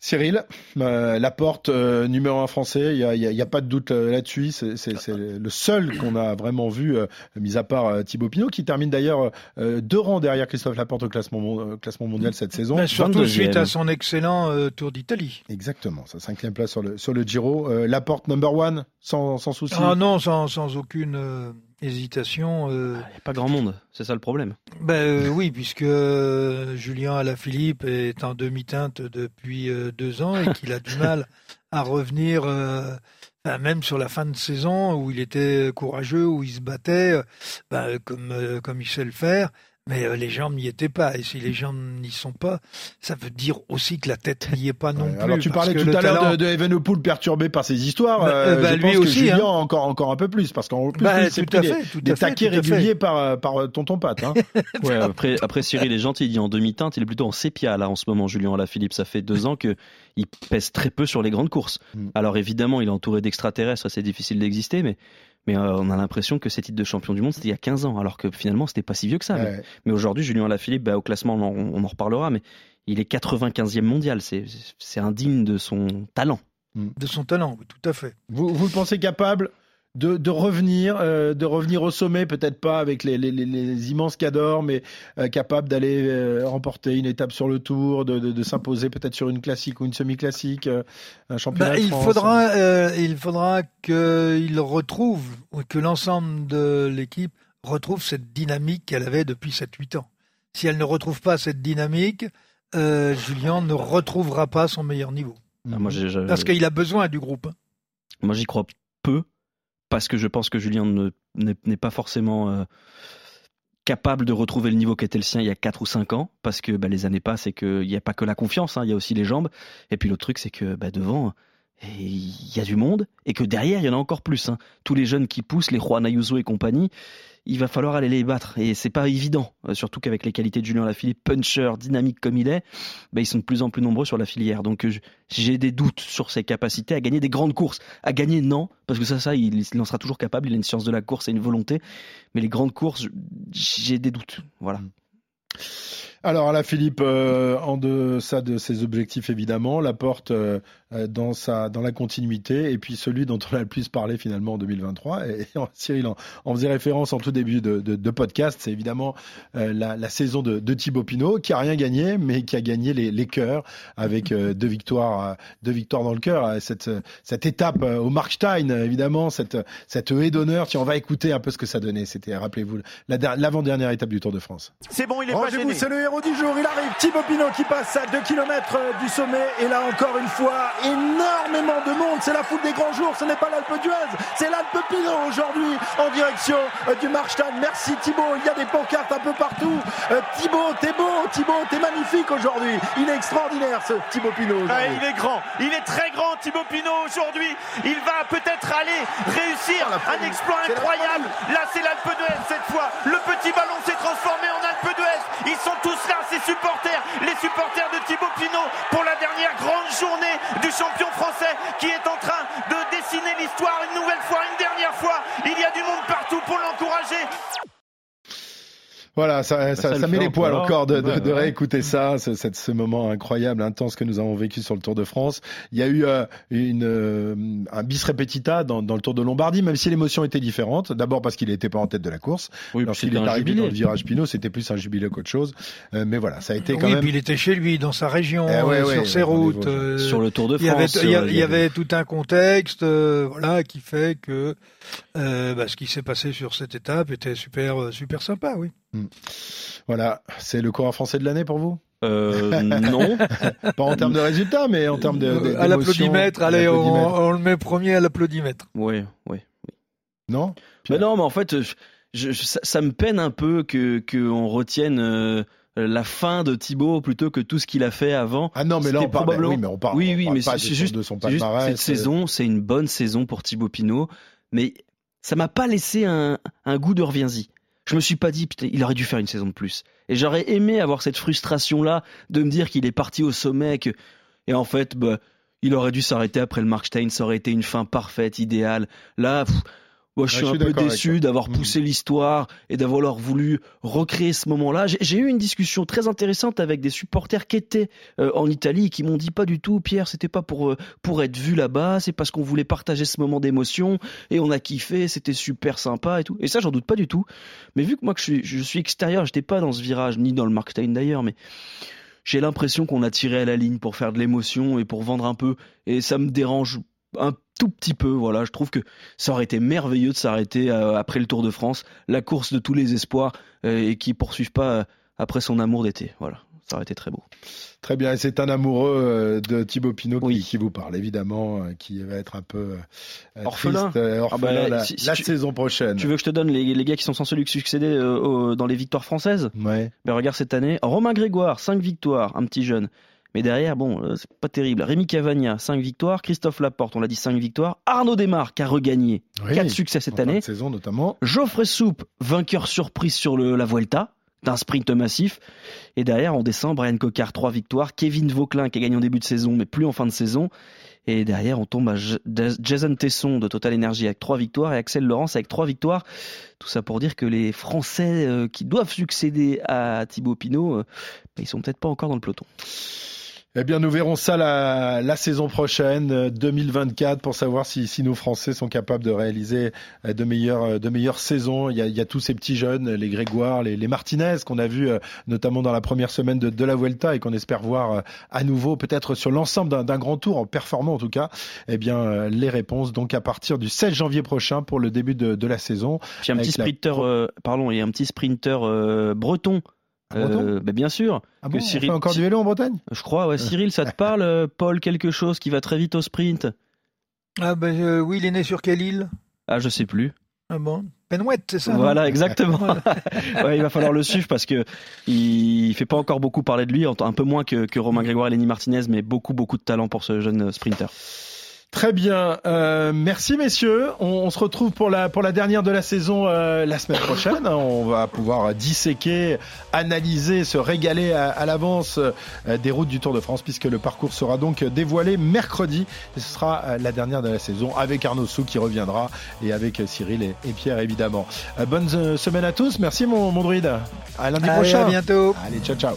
Speaker 1: Cyril, euh, Laporte, euh, numéro un français, il n'y a, pas de doute euh, là-dessus. C'est le seul qu'on a vraiment vu, euh, mis à part euh, Thibaut Pinot, qui termine d'ailleurs euh, deux rangs derrière Christophe Laporte au classement, mon- euh, classement mondial cette saison.
Speaker 2: Mais surtout
Speaker 3: 22e.
Speaker 2: suite à son excellent euh, Tour d'Italie.
Speaker 1: Exactement, sa cinquième place sur le, sur le Giro. Euh, Laporte number one, sans, sans souci.
Speaker 2: Ah non, sans, sans aucune euh, hésitation. euh,
Speaker 3: Il n'y a pas grand monde, c'est ça le problème.
Speaker 2: Ben euh, oui, puisque euh, Julien Alaphilippe est en demi-teinte depuis euh, deux ans et qu'il a du mal à revenir, euh, ben, même sur la fin de saison où il était courageux, où il se battait, euh, ben, comme, euh, comme il sait le faire. Mais euh, les jambes n'y étaient pas. Et si les jambes n'y sont pas, ça veut dire aussi que la tête n'y est pas non
Speaker 1: Ouais,
Speaker 2: plus.
Speaker 1: Alors tu parlais tout à l'heure
Speaker 2: talent-
Speaker 1: de, de Evenepoel perturbé par ses histoires.
Speaker 2: Bah,
Speaker 1: euh,
Speaker 2: bah,
Speaker 1: je
Speaker 2: lui
Speaker 1: pense que
Speaker 2: aussi,
Speaker 1: Julien
Speaker 2: hein.
Speaker 1: encore encore un peu plus parce qu'en plus
Speaker 2: Bah, tout à
Speaker 1: pris
Speaker 2: fait,
Speaker 1: des, des
Speaker 2: fait,
Speaker 1: taquets réguliers par euh, par tonton Pat. Hein.
Speaker 3: Ouais, après, après Cyril est gentil, il dit en demi-teinte, il est plutôt en sépia là en ce moment, Julien Alaphilippe. Ça fait deux ans que il pèse très peu sur les grandes courses.
Speaker 1: Mm.
Speaker 3: Alors évidemment, il est entouré d'extraterrestres, c'est difficile d'exister, mais, mais euh, on a l'impression que ces titres de champion du monde, c'était il y a 15 ans, alors que finalement, c'était pas si vieux que ça. Mais,
Speaker 1: Ouais.
Speaker 3: mais aujourd'hui, Julien Alaphilippe, bah, au classement, on en, on en reparlera, mais il est 95e mondial. C'est c'est indigne de son talent.
Speaker 2: de son talent, oui, tout à fait.
Speaker 1: Vous, vous le pensez capable? De, de revenir, euh, de revenir au sommet, peut-être pas avec les, les, les- les immenses cadors, mais euh, capable d'aller euh, remporter une étape sur le Tour, de, de, de s'imposer peut-être sur une classique ou une semi-classique, euh, un championnat
Speaker 2: Bah,
Speaker 1: de
Speaker 2: il
Speaker 1: France.
Speaker 2: faudra, euh, il faudra qu'il retrouve, ou que l'ensemble de l'équipe retrouve cette dynamique qu'elle avait depuis 7-8 ans. Si elle ne retrouve pas cette dynamique, euh, Julien ne retrouvera pas son meilleur niveau.
Speaker 3: Ah, moi, j'ai- j'ai-
Speaker 2: Parce qu'il a besoin du groupe. hein.
Speaker 3: Moi, j'y crois peu parce que je pense que Julien ne- n'est pas forcément euh, capable de retrouver le niveau qui était le sien il y a 4 ou 5 ans parce que bah, les années passent et qu'il n'y a pas que la confiance, hein, il y a aussi les jambes. Et puis l'autre truc, c'est que bah, devant, il y a du monde et que derrière, il y en a encore plus. hein. Tous les jeunes qui poussent, les Juan Ayuso et compagnie, il va falloir aller les battre. Et c'est pas évident, Euh, surtout qu'avec les qualités de Julien Lafilippe, puncher, dynamique comme il est, bah, ils sont de plus en plus nombreux sur la filière. Donc euh, j'ai des doutes sur ses capacités à gagner des grandes courses. À gagner, non, parce que ça, ça, il, en sera toujours capable. Il a une science de la course et une volonté. Mais les grandes courses, j'ai des doutes. Voilà.
Speaker 1: Alors là, Philippe, euh, en deçà de ses objectifs évidemment, la porte euh, euh, dans sa dans la continuité et puis celui dont on a le plus parlé finalement en 2023. Et, Cyril en, en faisait référence en tout début de, de, de podcast, c'est évidemment euh, la, la saison de, de Thibaut Pinot qui a rien gagné, mais qui a gagné les, les cœurs avec euh, deux victoires, deux victoires dans le cœur. Cette cette étape euh, au Markstein, évidemment, cette cette haie d'honneur. Tiens, on va écouter un peu ce que ça donnait. C'était, rappelez-vous, la der- l'avant-dernière étape du Tour de France.
Speaker 6: C'est bon, il est pas gêné.
Speaker 7: c'est le héros du jour. Il arrive, Thibaut Pinot qui passe à 2 km du sommet. Et là, encore une fois, énormément de monde. C'est la foule des grands jours. Ce n'est pas l'Alpe d'Huez, c'est l'Alpe Pinot aujourd'hui en direction euh, du Markstein. Merci Thibaut. Il y a des pancartes un peu partout. Euh, Thibaut, t'es beau. Thibaut, t'es magnifique aujourd'hui. Il est extraordinaire ce Thibaut Pinot.
Speaker 6: Ah, il est grand, il est très grand Thibaut Pinot aujourd'hui. Il va peut-être aller réussir un exploit incroyable. Là c'est l'Alpe d'Huez cette fois. Le petit ballon s'est transformé en Alpe d'Huez. Ils sont tous là, ces supporters, les supporters de Thibaut Pinot pour la dernière grande journée du champion français qui est en train de dessiner l'histoire une nouvelle fois, une dernière fois. Il y a du monde partout pour l'encourager.
Speaker 1: Voilà, ça, ça,
Speaker 3: ça
Speaker 1: ça met les poils
Speaker 3: encore.
Speaker 1: encore de, de,
Speaker 3: Ouais,
Speaker 1: de
Speaker 3: ouais.
Speaker 1: réécouter ça, ce, ce moment incroyable, intense que nous avons vécu sur le Tour de France. Il y a eu euh, une, euh, un bis repetita dans, dans le Tour de Lombardie, même si l'émotion était différente. D'abord parce qu'il n'était pas en tête de la course.
Speaker 3: Oui,
Speaker 1: Lorsqu'il est
Speaker 3: un
Speaker 1: arrivé
Speaker 3: jubilé.
Speaker 1: dans le virage Pinot, c'était plus un jubilé qu'autre chose. Euh, mais voilà, ça a été quand
Speaker 2: oui,
Speaker 1: même.
Speaker 2: puis il était chez lui, dans sa région,
Speaker 1: Eh ouais,
Speaker 2: euh,
Speaker 1: ouais,
Speaker 2: sur ses routes. Euh,
Speaker 3: Sur le Tour de
Speaker 2: il y avait,
Speaker 3: France,
Speaker 2: il y,
Speaker 3: euh,
Speaker 2: a- il y avait tout un contexte, euh, voilà, qui fait que euh, bah, ce qui s'est passé sur cette étape était super, euh, super sympa, oui.
Speaker 1: Voilà, c'est le coureur français de l'année pour vous?
Speaker 3: Euh, non.
Speaker 1: Pas en termes de résultats, mais en termes de. de-
Speaker 2: à l'applaudimètre, allez, on, le met premier à l'applaudimètre.
Speaker 3: Oui, oui.
Speaker 1: Non?
Speaker 3: Mais non, mais en fait, je- je- ça, ça me peine un peu que qu'on retienne euh, la fin de Thibaut plutôt que tout ce qu'il a fait avant.
Speaker 1: Ah non, mais là, on parle.
Speaker 3: probablement-
Speaker 1: oui, mais on parle.
Speaker 3: Oui,
Speaker 1: on
Speaker 3: oui,
Speaker 1: parle
Speaker 3: mais
Speaker 1: pas
Speaker 3: c'est
Speaker 1: de son-
Speaker 3: juste-
Speaker 1: de son
Speaker 3: juste,
Speaker 1: palmarès.
Speaker 3: cette saison, c'est une bonne saison pour Thibaut Pinot, mais ça m'a pas laissé un, goût de reviens-y. Je me suis pas dit, putain, il aurait dû faire une saison de plus. Et j'aurais aimé avoir cette frustration-là de me dire qu'il est parti au sommet, et en fait, bah, il aurait dû s'arrêter après le Markstein, ça aurait été une fin parfaite, idéale. Là, moi, je suis
Speaker 1: Ouais, je
Speaker 3: un
Speaker 1: suis
Speaker 3: peu déçu d'avoir
Speaker 1: Mhm.
Speaker 3: poussé l'histoire et d'avoir voulu recréer ce moment-là. J'ai- J'ai eu une discussion très intéressante avec des supporters qui étaient euh, en Italie et qui m'ont dit pas du tout, Pierre, c'était pas pour euh, pour être vu là-bas, c'est parce qu'on voulait partager ce moment d'émotion et on a kiffé, c'était super sympa et tout. Et ça, j'en doute pas du tout. Mais vu que moi que je suis, je suis extérieur, j'étais pas dans ce virage ni dans le Markstein d'ailleurs, mais j'ai l'impression qu'on a tiré à la ligne pour faire de l'émotion et pour vendre un peu, et ça me dérange un tout petit peu. Voilà, je trouve que ça aurait été merveilleux de s'arrêter euh, après le Tour de France, la course de tous les espoirs, euh, et qui poursuivent pas euh, après son amour d'été. Voilà, ça aurait été très beau.
Speaker 1: Très bien, et c'est un amoureux de Thibaut Pinot qui,
Speaker 3: Oui.
Speaker 1: qui vous parle, évidemment, qui va être un peu
Speaker 3: Orphelin.
Speaker 1: triste, euh, orphelin
Speaker 3: Ah bah,
Speaker 1: la,
Speaker 3: si- si
Speaker 1: la
Speaker 3: tu-
Speaker 1: saison prochaine.
Speaker 3: Tu veux que je te donne les, les gars qui sont censés lui succéder euh, dans les victoires françaises?
Speaker 1: Ouais.
Speaker 3: Ben regarde cette année, Romain Grégoire, 5 victoires, un petit jeune. Mais derrière, bon, euh, c'est pas terrible. Rémi Cavagna, 5 victoires. Christophe Laporte, on l'a dit, 5 victoires. Arnaud Desmar, qui a regagné
Speaker 1: Oui.
Speaker 3: 4 succès cette année.
Speaker 1: saison notamment.
Speaker 3: Geoffrey Soupe, vainqueur surprise sur le, la Vuelta, d'un sprint massif. Et derrière, on descend, Brian Cocard, 3 victoires. Kevin Vauclin, qui a gagné en début de saison, mais plus en fin de saison. Et derrière, on tombe à Jason Tesson de Total Energy avec 3 victoires et Axel Laurence avec 3 victoires. Tout ça pour dire que les Français euh, qui doivent succéder à Thibaut Pinot, euh, bah, ils sont peut-être pas encore dans le peloton.
Speaker 1: Eh bien, nous verrons ça la, la saison prochaine, euh, 2024, pour savoir si, si nos Français sont capables de réaliser euh, de meilleures, euh, de meilleures saisons. Il y, a, il y a tous ces petits jeunes, les Grégoire, les, les Martinez, qu'on a vus euh, notamment dans la première semaine de, de la Vuelta et qu'on espère voir euh, à nouveau, peut-être sur l'ensemble d'un- grand tour, en performant en tout cas. Eh bien, euh, les réponses, donc à partir du 16 janvier prochain pour le début de, de la saison.
Speaker 3: Puis un petit
Speaker 1: la
Speaker 3: sprinter,
Speaker 1: pro-
Speaker 3: euh, pardon, il y a un petit sprinter euh, breton. Euh, bah, bien sûr.
Speaker 1: Ah
Speaker 3: que
Speaker 1: bon, on
Speaker 3: Cyril-
Speaker 1: fait encore du vélo en Bretagne?
Speaker 3: Je crois, ouais. Cyril, ça te parle, euh, Paul, quelque chose qui va très vite au sprint?
Speaker 2: Ah ben euh, oui, il est né sur quelle île?
Speaker 3: Ah, je sais plus.
Speaker 2: Ah bon? Penouette, c'est ça
Speaker 3: Voilà, exactement. Ouais, il va falloir le suivre parce que il fait pas encore beaucoup parler de lui, un peu moins que, que Romain Grégoire et Lenny Martinez, mais beaucoup, beaucoup de talent pour ce jeune sprinter.
Speaker 1: Très bien, euh, merci messieurs. On, on se retrouve pour la pour la dernière de la saison euh, la semaine prochaine. On va pouvoir disséquer, analyser, se régaler à, à l'avance euh, des routes du Tour de France puisque le parcours sera donc dévoilé mercredi. Et ce sera euh, la dernière de la saison avec Arnaud Sou qui reviendra et avec Cyril et, et Pierre évidemment. Euh, bonne euh, semaine à tous. Merci mon, mon druide. À lundi
Speaker 2: Allez,
Speaker 1: prochain.
Speaker 2: à bientôt.
Speaker 1: Allez, ciao ciao.